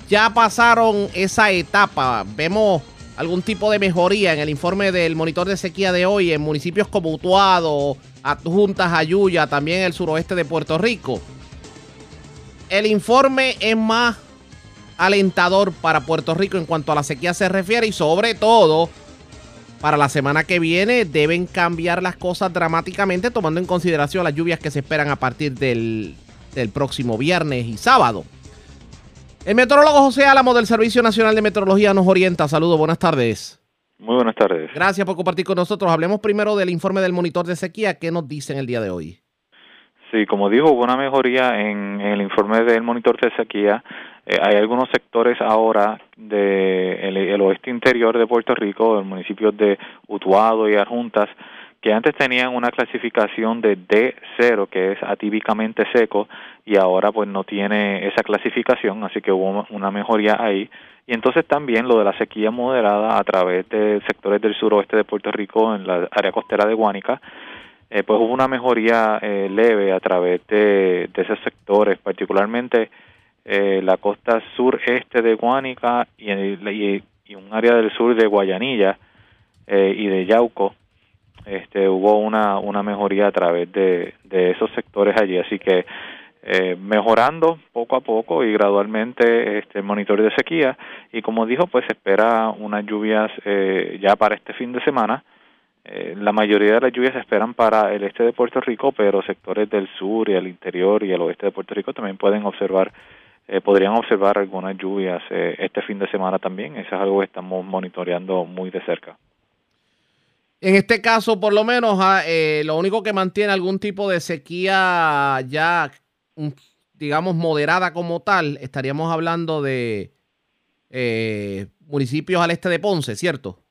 Ya pasaron esa etapa. Vemos algún tipo de mejoría en el informe del monitor de sequía de hoy en municipios como Utuado, Adjuntas, Ayuya, también el suroeste de Puerto Rico. El informe es más alentador para Puerto Rico en cuanto a la sequía se refiere y sobre todo para la semana que viene deben cambiar las cosas dramáticamente tomando en consideración las lluvias que se esperan a partir del, del próximo viernes y sábado. El meteorólogo José Álamo del Servicio Nacional de Meteorología nos orienta. Saludos, buenas tardes. Muy buenas tardes. Gracias por compartir con nosotros. Hablemos primero del informe del monitor de sequía. ¿Qué nos dicen el día de hoy? Sí, como dijo, hubo una mejoría en, el informe del monitor de sequía. Eh, hay algunos sectores ahora del el oeste interior de Puerto Rico, los municipios de Utuado y Arjuntas, que antes tenían una clasificación de D0, que es atípicamente seco, y ahora pues no tiene esa clasificación, así que hubo una mejoría ahí. Y entonces también lo de la sequía moderada a través de sectores del suroeste de Puerto Rico, en la área costera de Guánica, eh, pues hubo una mejoría eh, leve a través de, esos sectores, particularmente eh, la costa sureste de Guánica y, y, un área del sur de Guayanilla y de Yauco. Este, hubo una, una mejoría a través de, de esos sectores allí, así que mejorando poco a poco y gradualmente este el monitoreo de sequía y como dijo pues se espera unas lluvias ya para este fin de semana eh, la mayoría de las lluvias se esperan para el este de Puerto Rico, pero sectores del sur y el interior y el oeste de Puerto Rico también pueden observar, eh, podrían observar algunas lluvias eh, este fin de semana también. Eso es algo que estamos monitoreando muy de cerca. En este caso, por lo menos, ah, lo único que mantiene algún tipo de sequía ya, digamos, moderada como tal, estaríamos hablando de municipios al este de Ponce, ¿cierto?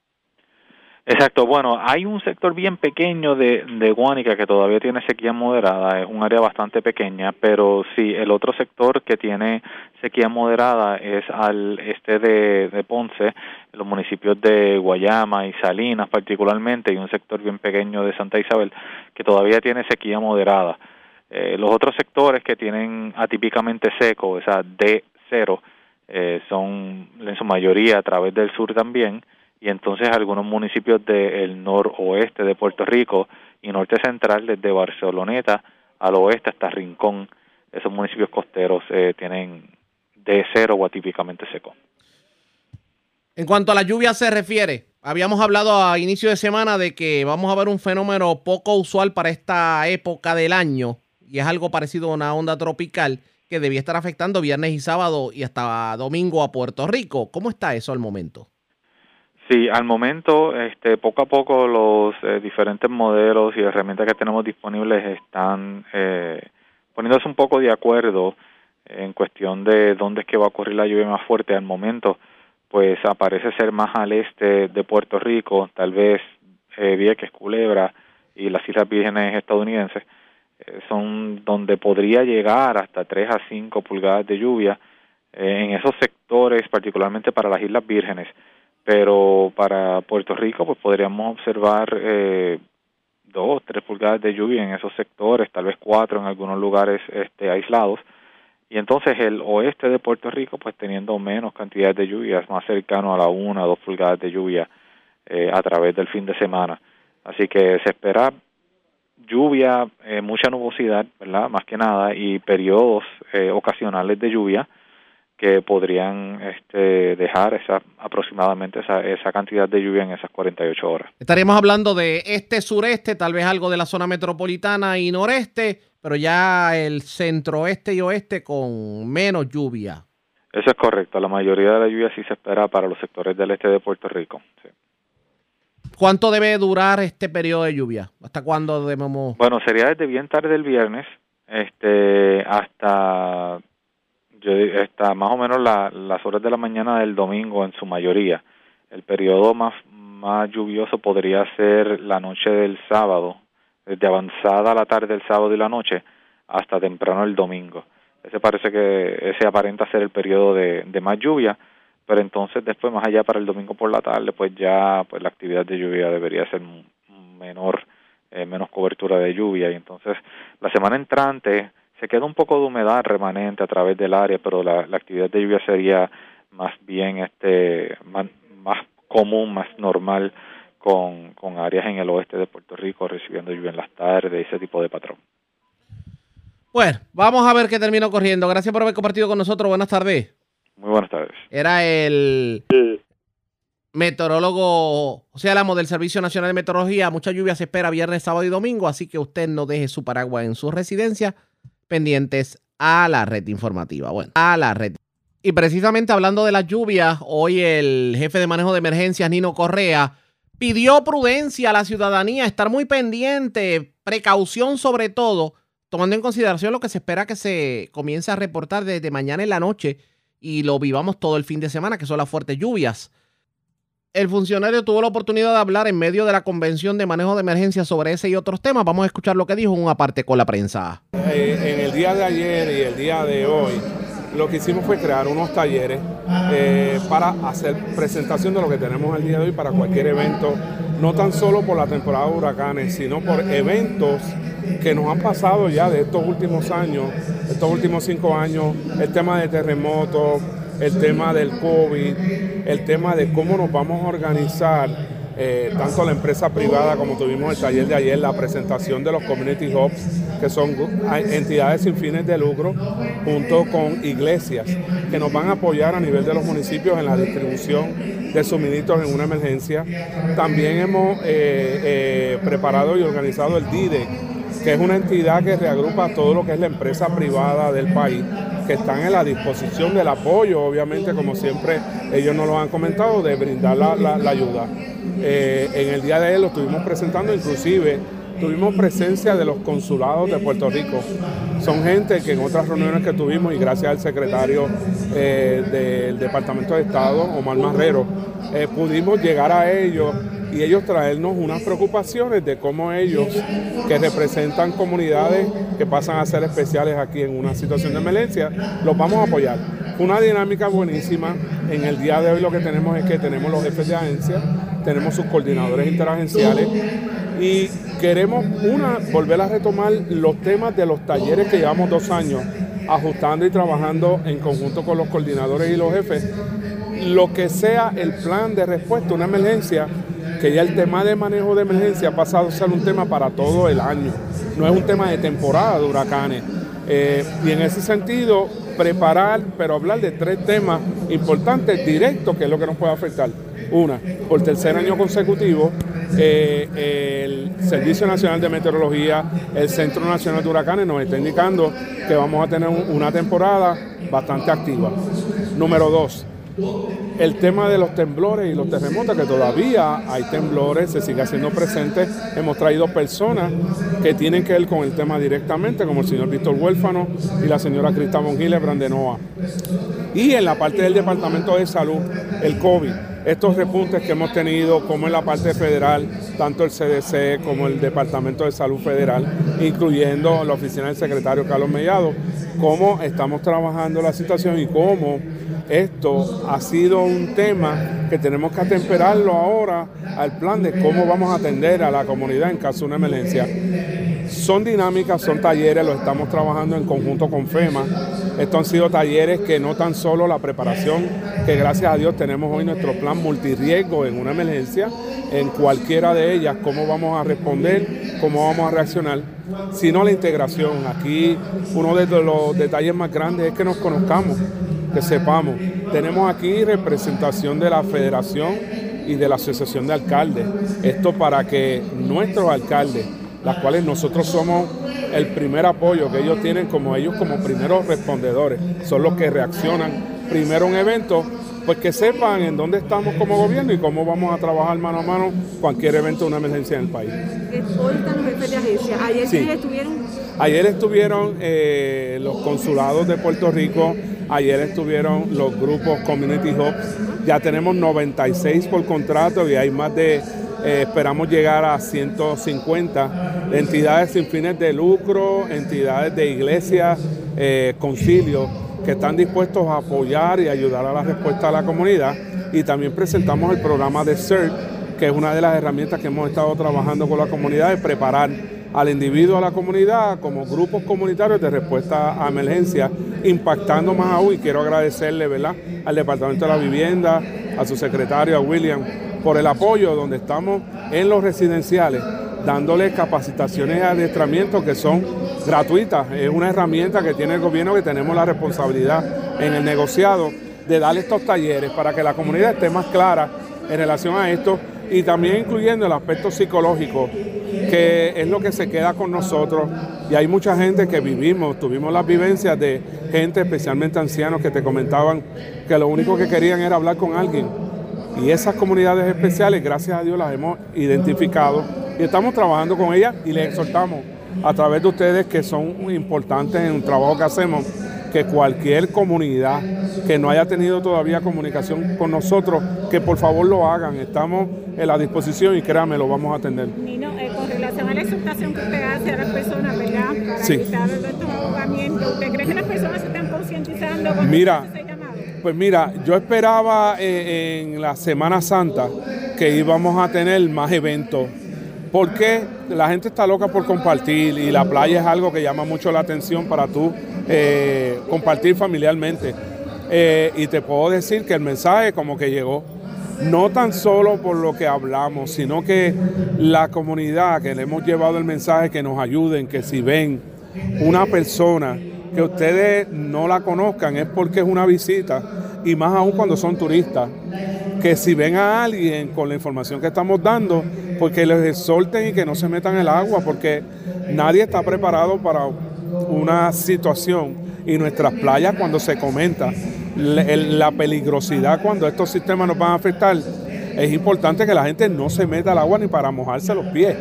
Exacto, bueno, hay un sector bien pequeño de, de Guánica que todavía tiene sequía moderada, es un área bastante pequeña, pero sí, el otro sector que tiene sequía moderada es al este de, Ponce, los municipios de Guayama y Salinas particularmente, y un sector bien pequeño de Santa Isabel que todavía tiene sequía moderada. Eh, los otros sectores que tienen atípicamente seco, o sea, D cero, eh, son en su mayoría a través del sur también, y entonces algunos municipios del noroeste de Puerto Rico y norte central, desde Barceloneta al oeste hasta Rincón, esos municipios costeros eh, tienen de cero o atípicamente seco. En cuanto a la lluvia se refiere, habíamos hablado a inicio de semana de que vamos a ver un fenómeno poco usual para esta época del año y es algo parecido a una onda tropical que debía estar afectando viernes y sábado y hasta domingo a Puerto Rico. ¿Cómo está eso al momento? Sí, al momento, este, poco a poco los eh, diferentes modelos y herramientas que tenemos disponibles están eh, poniéndose un poco de acuerdo en cuestión de dónde es que va a ocurrir la lluvia más fuerte. Al momento, pues aparece ser más al este de Puerto Rico, tal vez eh, Vieques, Culebra y las Islas Vírgenes estadounidenses, eh, son donde podría llegar hasta 3 a 5 pulgadas de lluvia en esos sectores, particularmente para las Islas Vírgenes pero para Puerto Rico pues podríamos observar eh, dos, tres pulgadas de lluvia en esos sectores, tal vez cuatro en algunos lugares este, aislados, y entonces el oeste de Puerto Rico pues teniendo menos cantidad de lluvias, más cercano a la una, dos pulgadas de lluvia eh, a través del fin de semana. Así que se espera lluvia, eh, mucha nubosidad, ¿verdad? Más que nada, y periodos eh, ocasionales de lluvia, que podrían este, dejar esa aproximadamente esa, esa cantidad de lluvia en esas 48 horas. Estaríamos hablando de este sureste, tal vez algo de la zona metropolitana y noreste, pero ya el centro-oeste y oeste con menos lluvia. Eso es correcto. La mayoría de la lluvia sí se espera para los sectores del este de Puerto Rico. Sí. ¿Cuánto debe durar este periodo de lluvia? ¿Hasta cuándo debemos...? Bueno, sería desde bien tarde el viernes este, hasta yo más o menos las horas de la mañana del domingo en su mayoría. El periodo más, más lluvioso podría ser la noche del sábado, desde avanzada la tarde del sábado y la noche hasta temprano el domingo. Ese parece que ese aparenta ser el periodo de, de más lluvia, pero entonces después más allá para el domingo por la tarde, pues ya pues la actividad de lluvia debería ser menor, eh, menos cobertura de lluvia y entonces la semana entrante se queda un poco de humedad remanente a través del área, pero la, actividad de lluvia sería más bien este más, común, más normal con, con áreas en el oeste de Puerto Rico recibiendo lluvia en las tardes, ese tipo de patrón. Bueno, vamos a ver qué termino corriendo. Gracias por haber compartido con nosotros. Buenas tardes. Muy buenas tardes. Era el meteorólogo, o sea, amo del Servicio Nacional de Meteorología. Mucha lluvia se espera viernes, sábado y domingo, así que usted no deje su paraguas en su residencia pendientes a la red informativa. Bueno, a la red. Y precisamente hablando de las lluvias, hoy el jefe de manejo de emergencias, Nino Correa, pidió prudencia a la ciudadanía, estar muy pendiente, precaución sobre todo, tomando en consideración lo que se espera que se comience a reportar desde mañana en la noche y lo vivamos todo el fin de semana, que son las fuertes lluvias. El funcionario tuvo la oportunidad de hablar en medio de la convención de manejo de emergencia sobre ese y otros temas. Vamos a escuchar lo que dijo en una parte con la prensa. Eh, en el día de ayer y el día de hoy, lo que hicimos fue crear unos talleres eh, para hacer presentación de lo que tenemos el día de hoy para cualquier evento, no tan solo por la temporada de huracanes, sino por eventos que nos han pasado ya de estos últimos años, estos últimos cinco años, el tema de terremotos, el tema del COVID, el tema de cómo nos vamos a organizar, eh, tanto la empresa privada como tuvimos el taller de ayer, la presentación de los community hubs, que son entidades sin fines de lucro, junto con iglesias, que nos van a apoyar a nivel de los municipios en la distribución de suministros en una emergencia. También hemos eh, eh, preparado y organizado el DIDE, que es una entidad que reagrupa todo lo que es la empresa privada del país que están en la disposición del apoyo, obviamente, como siempre ellos nos lo han comentado, de brindar la, ayuda. Eh, en el día de hoy lo estuvimos presentando, inclusive tuvimos presencia de los consulados de Puerto Rico. Son gente que en otras reuniones que tuvimos y gracias al secretario eh, del Departamento de Estado, Omar Marrero, eh, pudimos llegar a ellos y ellos traernos unas preocupaciones de cómo ellos, que representan comunidades que pasan a ser especiales aquí en una situación de emergencia, los vamos a apoyar. Una dinámica buenísima. En el día de hoy lo que tenemos es que tenemos los jefes de agencia, tenemos sus coordinadores interagenciales y queremos, una, volver a retomar los temas de los talleres que llevamos dos años ajustando y trabajando en conjunto con los coordinadores y los jefes, lo que sea el plan de respuesta a una emergencia que ya el tema de manejo de emergencia ha pasado a ser un tema para todo el año, no es un tema de temporada de huracanes. Eh, y en ese sentido, preparar, pero hablar de tres temas importantes, directos, que es lo que nos puede afectar. Una, por tercer año consecutivo, eh, el Servicio Nacional de Meteorología, el Centro Nacional de Huracanes nos está indicando que vamos a tener una temporada bastante activa. Número dos, el tema de los temblores y los terremotos, que todavía hay temblores, se sigue haciendo presente. Hemos traído personas que tienen que ver con el tema directamente, como el señor Víctor Huérfano y la señora Crista Mongiles Brandenoa. Y en la parte del Departamento de Salud, el COVID, estos repuntes que hemos tenido, como en la parte federal, tanto el CDC como el Departamento de Salud Federal, incluyendo la oficina del secretario Carlos Mellado, cómo estamos trabajando la situación y cómo esto ha sido un tema que tenemos que atemperarlo ahora al plan de cómo vamos a atender a la comunidad en caso de una emergencia. Son dinámicas, son talleres, lo estamos trabajando en conjunto con FEMA. Estos han sido talleres que no tan solo la preparación, que gracias a Dios tenemos hoy nuestro plan multirriesgo en una emergencia, en cualquiera de ellas, cómo vamos a responder, cómo vamos a reaccionar, sino la integración. Aquí uno de los detalles más grandes es que nos conozcamos que sepamos. Tenemos aquí representación de la Federación y de la Asociación de Alcaldes. Esto para que nuestros alcaldes, las cuales nosotros somos el primer apoyo que ellos tienen como ellos como primeros respondedores, son los que reaccionan primero a un evento, pues que sepan en dónde estamos como gobierno y cómo vamos a trabajar mano a mano cualquier evento o una emergencia en el país. Hoy están los jefes de agencia. Ayer Sí. estuvieron Ayer estuvieron eh, los consulados de Puerto Rico, ayer estuvieron los grupos Community Hubs, ya tenemos 96 por contrato y hay más de, eh, esperamos llegar a 150 entidades sin fines de lucro, entidades de iglesias, eh, concilios, que están dispuestos a apoyar y ayudar a la respuesta a la comunidad. Y también presentamos el programa de CERT, que es una de las herramientas que hemos estado trabajando con la comunidad, de preparar al individuo, a la comunidad, como grupos comunitarios de respuesta a emergencia, impactando más aún. Y quiero agradecerle ¿verdad? al Departamento de la Vivienda, a su secretario, a William, por el apoyo donde estamos en los residenciales, dándoles capacitaciones y adiestramientos que son gratuitas. Es una herramienta que tiene el gobierno que tenemos la responsabilidad en el negociado de darle estos talleres para que la comunidad esté más clara en relación a esto y también incluyendo el aspecto psicológico, que es lo que se queda con nosotros. Y hay mucha gente que vivimos, tuvimos las vivencias de gente, especialmente ancianos, que te comentaban que lo único que querían era hablar con alguien. Y esas comunidades especiales, gracias a Dios, las hemos identificado y estamos trabajando con ellas y les exhortamos a través de ustedes que son importantes en el trabajo que hacemos, que cualquier comunidad que no haya tenido todavía comunicación con nosotros, que por favor lo hagan. Estamos en la disposición y créanme, lo vamos a atender. Nino, eh, con relación a la exhortación que usted hace a las personas, ¿verdad? Para Sí. evitar estos ahogamientos, ¿usted cree que las personas se están concientizando? con Mira, pues mira, yo esperaba eh, en la Semana Santa que íbamos a tener más eventos. Porque la gente está loca por compartir y la playa es algo que llama mucho la atención para tú eh, compartir familiarmente. Eh, y te puedo decir que el mensaje como que llegó, no tan solo por lo que hablamos, sino que la comunidad que le hemos llevado el mensaje que nos ayuden, que si ven una persona que ustedes no la conozcan es porque es una visita y más aún cuando son turistas. Que si ven a alguien con la información que estamos dando, porque les exhorten y que no se metan el agua, porque nadie está preparado para una situación y nuestras playas cuando se comenta la peligrosidad cuando estos sistemas nos van a afectar, es importante que la gente no se meta al agua ni para mojarse los pies.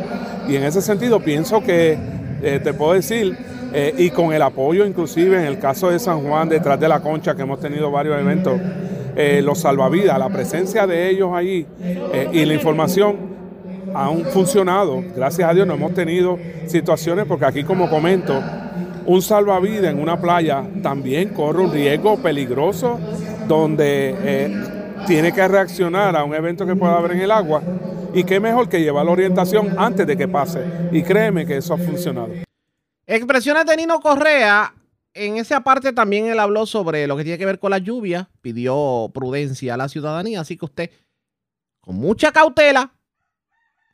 Y en ese sentido pienso que, eh, te puedo decir, eh, y con el apoyo inclusive en el caso de San Juan, detrás de la concha, que hemos tenido varios eventos, eh, los salvavidas, la presencia de ellos allí y la información han funcionado. Gracias a Dios no hemos tenido situaciones, porque aquí como comento, un salvavidas en una playa también corre un riesgo peligroso donde eh, tiene que reaccionar a un evento que pueda haber en el agua. Y qué mejor que llevar la orientación antes de que pase. Y créeme que eso ha funcionado. Expresiones de Nino Correa. En esa parte también él habló sobre lo que tiene que ver con la lluvia. Pidió prudencia a la ciudadanía. Así que usted, con mucha cautela,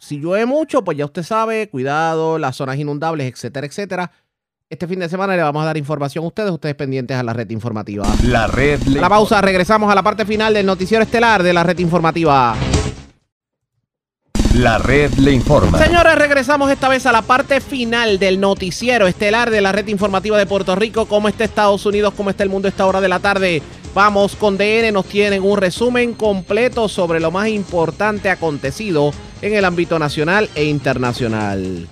si llueve mucho, pues ya usted sabe, cuidado, las zonas inundables, etcétera, etcétera. Este fin de semana le vamos a dar información a ustedes, ustedes pendientes a la red informativa. La red la pausa, regresamos a la parte final del noticiero estelar de la red informativa. La red le informa. Señores, regresamos esta vez a la parte final del noticiero estelar de la red informativa de Puerto Rico. ¿Cómo está Estados Unidos? ¿Cómo está el mundo a esta hora de la tarde? Vamos con DN, nos tienen un resumen completo sobre lo más importante acontecido en el ámbito nacional e internacional.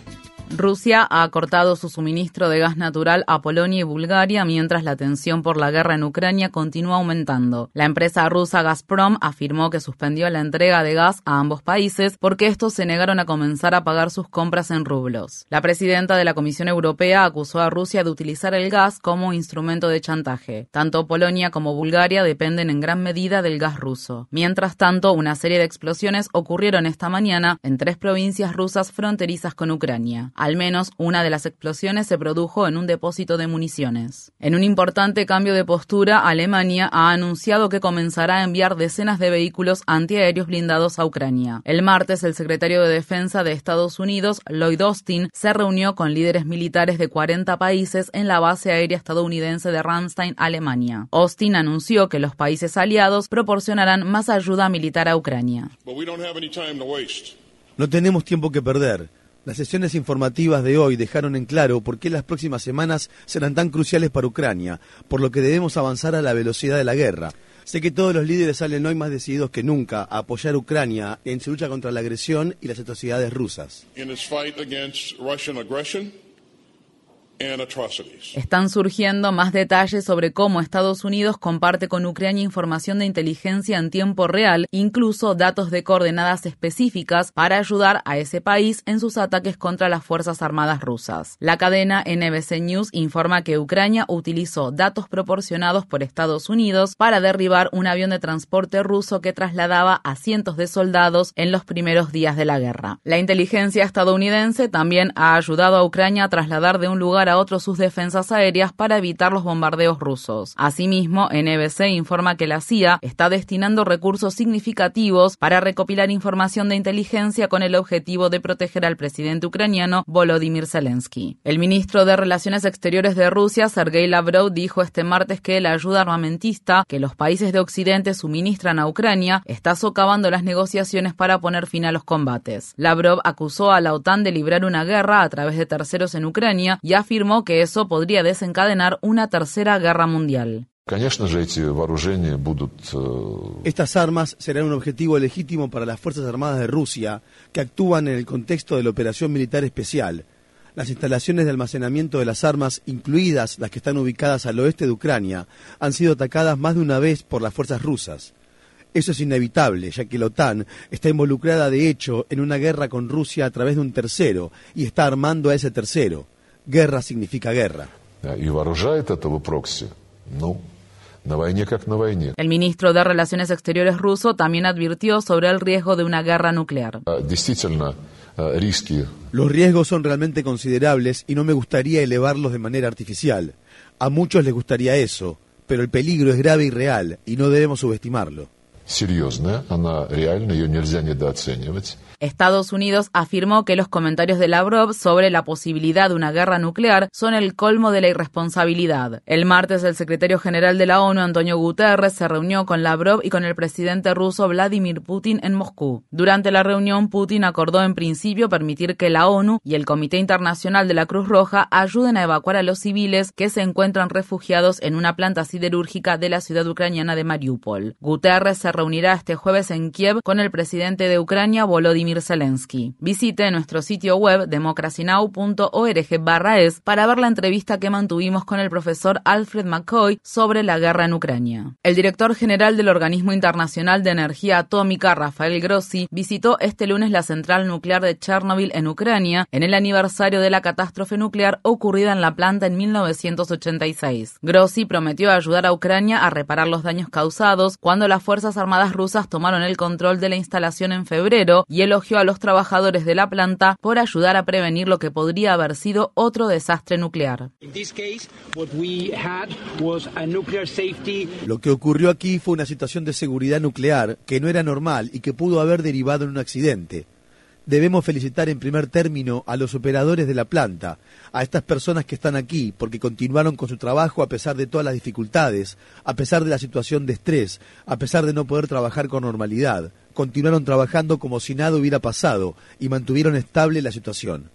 Rusia ha cortado su suministro de gas natural a Polonia y Bulgaria mientras la tensión por la guerra en Ucrania continúa aumentando. La empresa rusa Gazprom afirmó que suspendió la entrega de gas a ambos países porque estos se negaron a comenzar a pagar sus compras en rublos. La presidenta de la Comisión Europea acusó a Rusia de utilizar el gas como instrumento de chantaje. Tanto Polonia como Bulgaria dependen en gran medida del gas ruso. Mientras tanto, una serie de explosiones ocurrieron esta mañana en tres provincias rusas fronterizas con Ucrania. Al menos una de las explosiones se produjo en un depósito de municiones. En un importante cambio de postura, Alemania ha anunciado que comenzará a enviar decenas de vehículos antiaéreos blindados a Ucrania. El martes, el secretario de Defensa de Estados Unidos, Lloyd Austin, se reunió con líderes militares de 40 países en la base aérea estadounidense de Ramstein, Alemania. Austin anunció que los países aliados proporcionarán más ayuda militar a Ucrania. No tenemos tiempo que perder. Las sesiones informativas de hoy dejaron en claro por qué las próximas semanas serán tan cruciales para Ucrania, por lo que debemos avanzar a la velocidad de la guerra. Sé que todos los líderes salen hoy más decididos que nunca a apoyar a Ucrania en su lucha contra la agresión y las atrocidades rusas. Están surgiendo más detalles sobre cómo Estados Unidos comparte con Ucrania información de inteligencia en tiempo real, incluso datos de coordenadas específicas para ayudar a ese país en sus ataques contra las Fuerzas Armadas rusas. La cadena NBC News informa que Ucrania utilizó datos proporcionados por Estados Unidos para derribar un avión de transporte ruso que trasladaba a cientos de soldados en los primeros días de la guerra. La inteligencia estadounidense también ha ayudado a Ucrania a trasladar de un lugar a otros sus defensas aéreas para evitar los bombardeos rusos. Asimismo, NBC informa que la CIA está destinando recursos significativos para recopilar información de inteligencia con el objetivo de proteger al presidente ucraniano Volodymyr Zelensky. El ministro de Relaciones Exteriores de Rusia, Sergei Lavrov, dijo este martes que la ayuda armamentista que los países de Occidente suministran a Ucrania está socavando las negociaciones para poner fin a los combates. Lavrov acusó a la OTAN de librar una guerra a través de terceros en Ucrania y afirmó afirmó que eso podría desencadenar una tercera guerra mundial. Estas armas serán un objetivo legítimo para las Fuerzas Armadas de Rusia, que actúan en el contexto de la operación militar especial. Las instalaciones de almacenamiento de las armas, incluidas las que están ubicadas al oeste de Ucrania, han sido atacadas más de una vez por las fuerzas rusas. Eso es inevitable, ya que la OTAN está involucrada de hecho en una guerra con Rusia a través de un tercero y está armando a ese tercero. Guerra significa guerra. El ministro de Relaciones Exteriores ruso también advirtió sobre el riesgo de una guerra nuclear. Los riesgos son realmente considerables y no me gustaría elevarlos de manera artificial. A muchos les gustaría eso, pero el peligro es grave y real y no debemos subestimarlo. Estados Unidos afirmó que los comentarios de Lavrov sobre la posibilidad de una guerra nuclear son el colmo de la irresponsabilidad. El martes, el secretario general de la ONU, Antonio Guterres, se reunió con Lavrov y con el presidente ruso Vladimir Putin en Moscú. Durante la reunión, Putin acordó en principio permitir que la ONU y el Comité Internacional de la Cruz Roja ayuden a evacuar a los civiles que se encuentran refugiados en una planta siderúrgica de la ciudad ucraniana de Mariupol. Guterres se reunirá este jueves en Kiev con el presidente de Ucrania, Volodymyr Zelensky. Visite nuestro sitio web democracynow.org es para ver la entrevista que mantuvimos con el profesor Alfred McCoy sobre la guerra en Ucrania. El director general del Organismo Internacional de Energía Atómica, Rafael Grossi, visitó este lunes la central nuclear de Chernobyl en Ucrania en el aniversario de la catástrofe nuclear ocurrida en la planta en 1986. Grossi prometió ayudar a Ucrania a reparar los daños causados cuando las Fuerzas Armadas rusas tomaron el control de la instalación en febrero y el a los trabajadores de la planta por ayudar a prevenir lo que podría haber sido otro desastre nuclear. Lo que ocurrió aquí fue una situación de seguridad nuclear que no era normal y que pudo haber derivado en un accidente. Debemos felicitar en primer término a los operadores de la planta, a estas personas que están aquí, porque continuaron con su trabajo a pesar de todas las dificultades, a pesar de la situación de estrés, a pesar de no poder trabajar con normalidad. Continuaron trabajando como si nada hubiera pasado y mantuvieron estable la situación.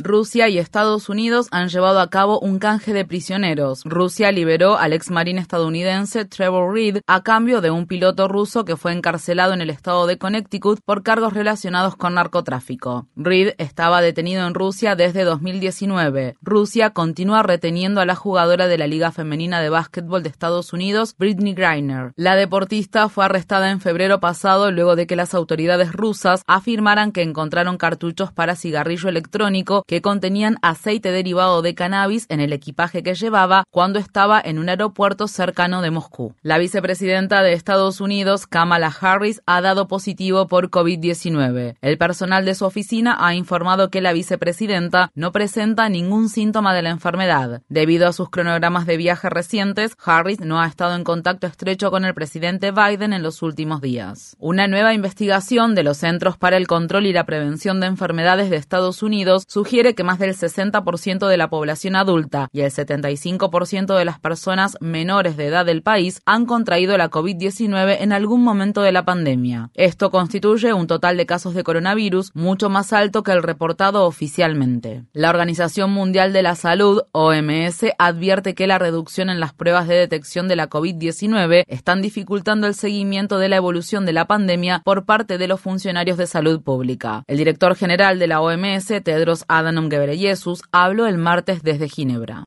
Rusia y Estados Unidos han llevado a cabo un canje de prisioneros. Rusia liberó al ex marín estadounidense Trevor Reed a cambio de un piloto ruso que fue encarcelado en el estado de Connecticut por cargos relacionados con narcotráfico. Reed estaba detenido en Rusia desde 2019. Rusia continúa reteniendo a la jugadora de la Liga Femenina de Básquetbol de Estados Unidos, Britney Griner. La deportista fue arrestada en febrero pasado luego de que las autoridades rusas empresas afirmaran que encontraron cartuchos para cigarrillo electrónico que contenían aceite derivado de cannabis en el equipaje que llevaba cuando estaba en un aeropuerto cercano de Moscú. La vicepresidenta de Estados Unidos, Kamala Harris, ha dado positivo por COVID-19. El personal de su oficina ha informado que la vicepresidenta no presenta ningún síntoma de la enfermedad. Debido a sus cronogramas de viaje recientes, Harris no ha estado en contacto estrecho con el presidente Biden en los últimos días. Una nueva investigación de los Centros para el Control y la Prevención de Enfermedades de Estados Unidos sugiere que más del 60% de la población adulta y el 75% de las personas menores de edad del país han contraído la COVID-19 en algún momento de la pandemia. Esto constituye un total de casos de coronavirus mucho más alto que el reportado oficialmente. La Organización Mundial de la Salud, OMS, advierte que la reducción en las pruebas de detección de la COVID-19 están dificultando el seguimiento de la evolución de la pandemia por parte de los funcionarios de salud pública. El director general de la OMS, Tedros Adhanom Ghebreyesus, habló el martes desde Ginebra.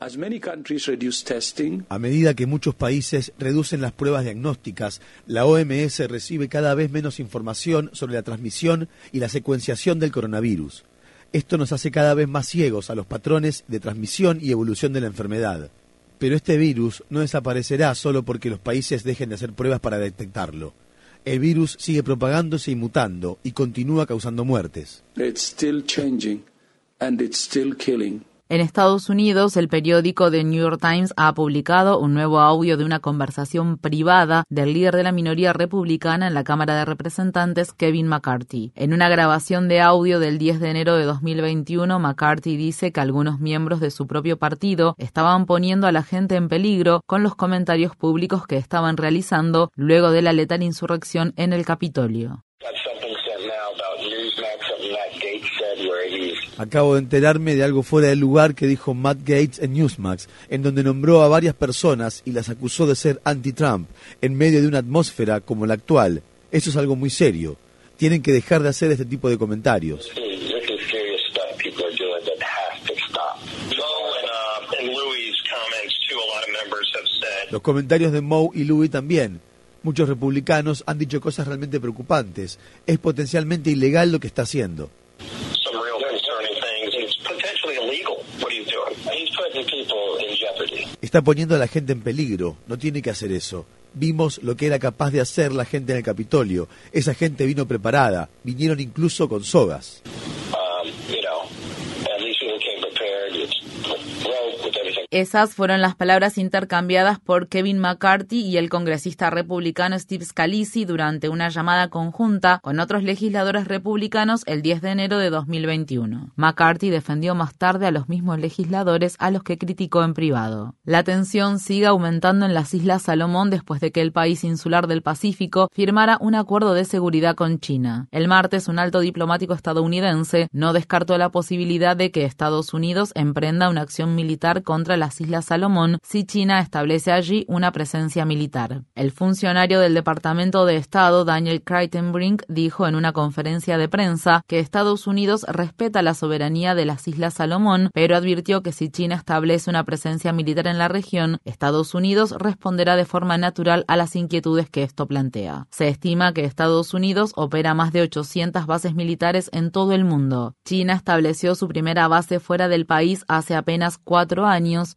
A medida que muchos países reducen las pruebas diagnósticas, la OMS recibe cada vez menos información sobre la transmisión y la secuenciación del coronavirus. Esto nos hace cada vez más ciegos a los patrones de transmisión y evolución de la enfermedad. Pero este virus no desaparecerá solo porque los países dejen de hacer pruebas para detectarlo. El virus sigue propagándose y mutando y continúa causando muertes. En Estados Unidos, el periódico The New York Times ha publicado un nuevo audio de una conversación privada del líder de la minoría republicana en la Cámara de Representantes, Kevin McCarthy. En una grabación de audio del 10 de enero de 2021, McCarthy dice que algunos miembros de su propio partido estaban poniendo a la gente en peligro con los comentarios públicos que estaban realizando luego de la letal insurrección en el Capitolio. Acabo de enterarme de algo fuera del lugar que dijo Matt Gates en Newsmax, en donde nombró a varias personas y las acusó de ser anti-Trump, en medio de una atmósfera como la actual. Eso es algo muy serio. Tienen que dejar de hacer este tipo de comentarios. Los comentarios de Moe y Louis también. Muchos republicanos han dicho cosas realmente preocupantes. Es potencialmente ilegal lo que está haciendo. Está poniendo a la gente en peligro. No tiene que hacer eso. Vimos lo que era capaz de hacer la gente en el Capitolio. Esa gente vino preparada. Vinieron incluso con sogas. Esas fueron las palabras intercambiadas por Kevin McCarthy y el congresista republicano Steve Scalise durante una llamada conjunta con otros legisladores republicanos el 10 de enero de 2021. McCarthy defendió más tarde a los mismos legisladores a los que criticó en privado. La tensión sigue aumentando en las Islas Salomón después de que el país insular del Pacífico firmara un acuerdo de seguridad con China. El martes, un alto diplomático estadounidense no descartó la posibilidad de que Estados Unidos emprenda una acción militar contra las Islas Salomón si China establece allí una presencia militar. El funcionario del Departamento de Estado, Daniel Kreitenbrink, dijo en una conferencia de prensa que Estados Unidos respeta la soberanía de las Islas Salomón, pero advirtió que si China establece una presencia militar en la región, Estados Unidos responderá de forma natural a las inquietudes que esto plantea. Se estima que Estados Unidos opera más de 800 bases militares en todo el mundo. China estableció su primera base fuera del país hace apenas cuatro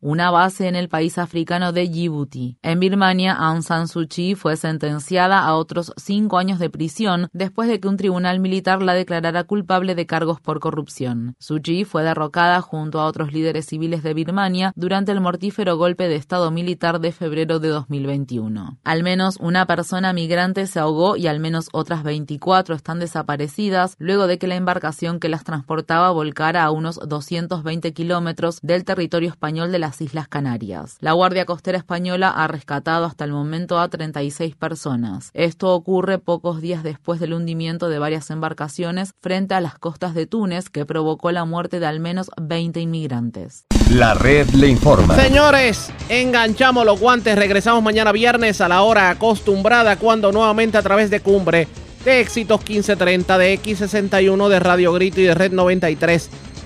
una base en el país africano de Djibouti. En Birmania, Aung San Suu Kyi fue sentenciada a otros cinco años de prisión después de que un tribunal militar la declarara culpable de cargos por corrupción. Suu Kyi fue derrocada junto a otros líderes civiles de Birmania durante el mortífero golpe de Estado militar de febrero de 2021. Al menos una persona migrante se ahogó y al menos otras 24 están desaparecidas luego de que la embarcación que las transportaba volcara a unos 220 kilómetros del territorio español de la las Islas Canarias. La Guardia Costera Española ha rescatado hasta el momento a 36 personas. Esto ocurre pocos días después del hundimiento de varias embarcaciones frente a las costas de Túnez que provocó la muerte de al menos 20 inmigrantes. La red le informa. Señores, enganchamos los guantes. Regresamos mañana viernes a la hora acostumbrada cuando nuevamente a través de Cumbre de Éxitos 1530 de X61 de Radio Grito y de Red 93